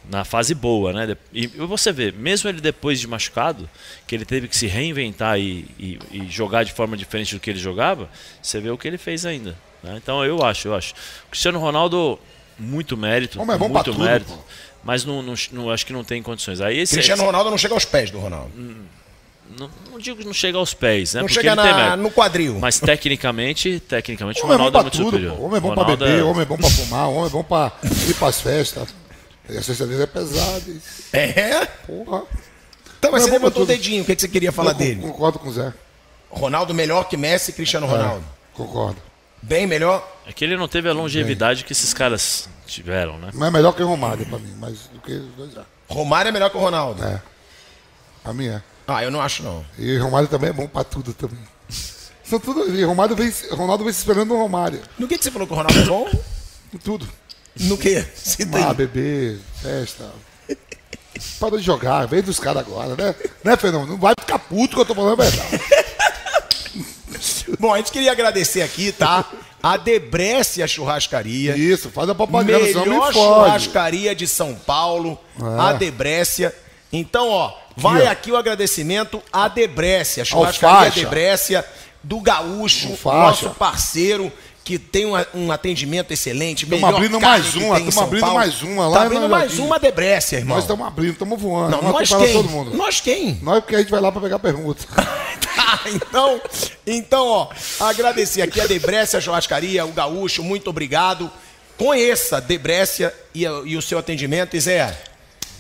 Na fase boa, né? E você vê, mesmo ele depois de machucado, que ele teve que se reinventar e, e- e jogar de forma diferente do que ele jogava, você vê o que ele fez ainda. né? Então eu acho, eu acho. O Cristiano Ronaldo, muito mérito. Homem é bom pra muito tudo, mérito. pô. Mas não, não, não- acho que não tem condições. Aí esse, Cristiano esse- Ronaldo não chega aos pés do Ronaldo. não, não digo que não chega aos pés, né? Não porque chega ele tem na, mérito. no quadril. Mas tecnicamente, tecnicamente o Homem é Ronaldo é pra muito tudo, superior. pô. Homem é bom pra Ronaldo beber, é- homem é bom pra fumar, homem é bom pra ir pras festas. E a cesta dele é pesada. É? Porra. Então, mas você é bom pra levantou o dedinho, o que que você queria falar Eu dele? Concordo com o Zé. Ronaldo melhor que Messi e Cristiano Ronaldo. Concordo. Bem melhor. É que ele não teve a longevidade que esses caras tiveram, né? Não é melhor que o Romário pra mim, mas do que os dois já. Romário é melhor que o Ronaldo. É. Pra mim é. Ah, eu não acho não. E Romário também é bom pra tudo também. São tudo. E Romário vem, Ronaldo vem se esperando no Romário. No que, que você falou que o Ronaldo é bom? Em tudo. No que? Cita Ah, beber, festa. Parou de jogar, vem dos caras agora, né? Né, Fernando? Não vai ficar puto que eu tô falando a verdade. Bom, a gente queria agradecer aqui, tá? A Debrécia Churrascaria. Isso, faz a propaganda, Melhor churrascaria de São Paulo, É. a Debrécia. Então, ó, vai ó. aqui o agradecimento à Debrécia, churrascaria Alfaixa. Debrécia, do Gaúcho, Alfaixa. nosso parceiro, que tem um, um atendimento excelente. Tamo melhor abrindo mais uma, tem em tamo São abrindo Paulo. mais uma lá Tá no abrindo mais uma Debrécia, irmão. Nós estamos abrindo, estamos voando. Não, nós quem? Nós quem? Nós porque a gente vai lá pra pegar pergunta. Então, então, ó, agradecer aqui a Debrécia Churrascaria, o Gaúcho, muito obrigado. Conheça a Debrécia e, e o seu atendimento. E Zé,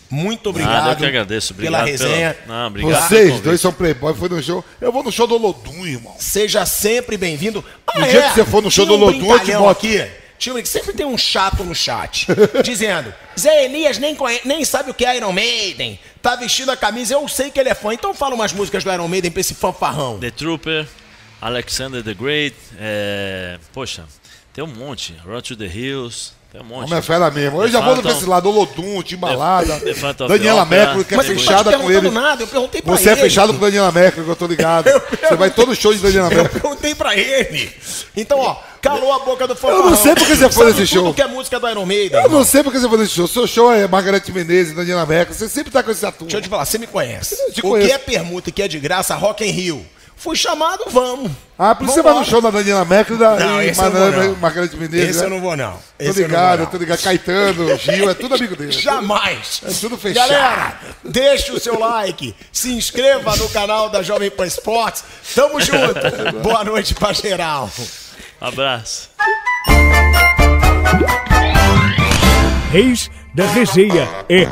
muito obrigado. Nada, eu que agradeço. Obrigado pela resenha. Pela... Não, obrigado Vocês dois são playboy, foi no show. Eu vou no show do Olodum, irmão. Seja sempre bem-vindo. Ah, No dia que você for no show do Lodum, eu te boto. aqui. Tinha um- sempre tem um chato no chat dizendo: Zé Elias nem, conhe- nem sabe o que é Iron Maiden. Tá vestindo a camisa, eu sei que ele é fã. Então fala umas músicas do Iron Maiden pra esse fanfarrão. The Trooper, Alexander the Great, é... poxa, tem um monte. Run to the Hills, tem um monte. Homem é fera mesmo. Eu já vou pra esse lado, Olodum, Timbalada. Daniela. Mercury, que é fechada com ele. nada, eu perguntei pra Você ele. é fechado com Daniela Mercury, que eu tô ligado. Você vai todo show de Daniela Eu Mercury. perguntei pra ele. Então, ó, calou a boca do fanfarrão. Eu não sei porque você foi nesse show. que é música do Iron Maiden. Eu não sei porque você faz esse show. Seu show é Margarete Menezes, Daniela Mercury. Você sempre tá com esse ator. Deixa eu te falar, você me conhece. te o que é permuta e que é de graça, Rock in Rio. Fui chamado, vamos. Ah, por isso você vai no show da Daniela e da Não, e esse eu não Mar- vou, não. Margarete Menezes. Esse né? eu não vou, não. Tô Esse eu não vou, ligado, não. tô ligado. Caetano, Gil, é tudo amigo dele. Jamais. É tudo fechado. Galera, deixa o seu like, se inscreva no canal da Jovem Pan Esportes. Tamo junto. Boa noite pra geral. Abraço. Reis da Resenha é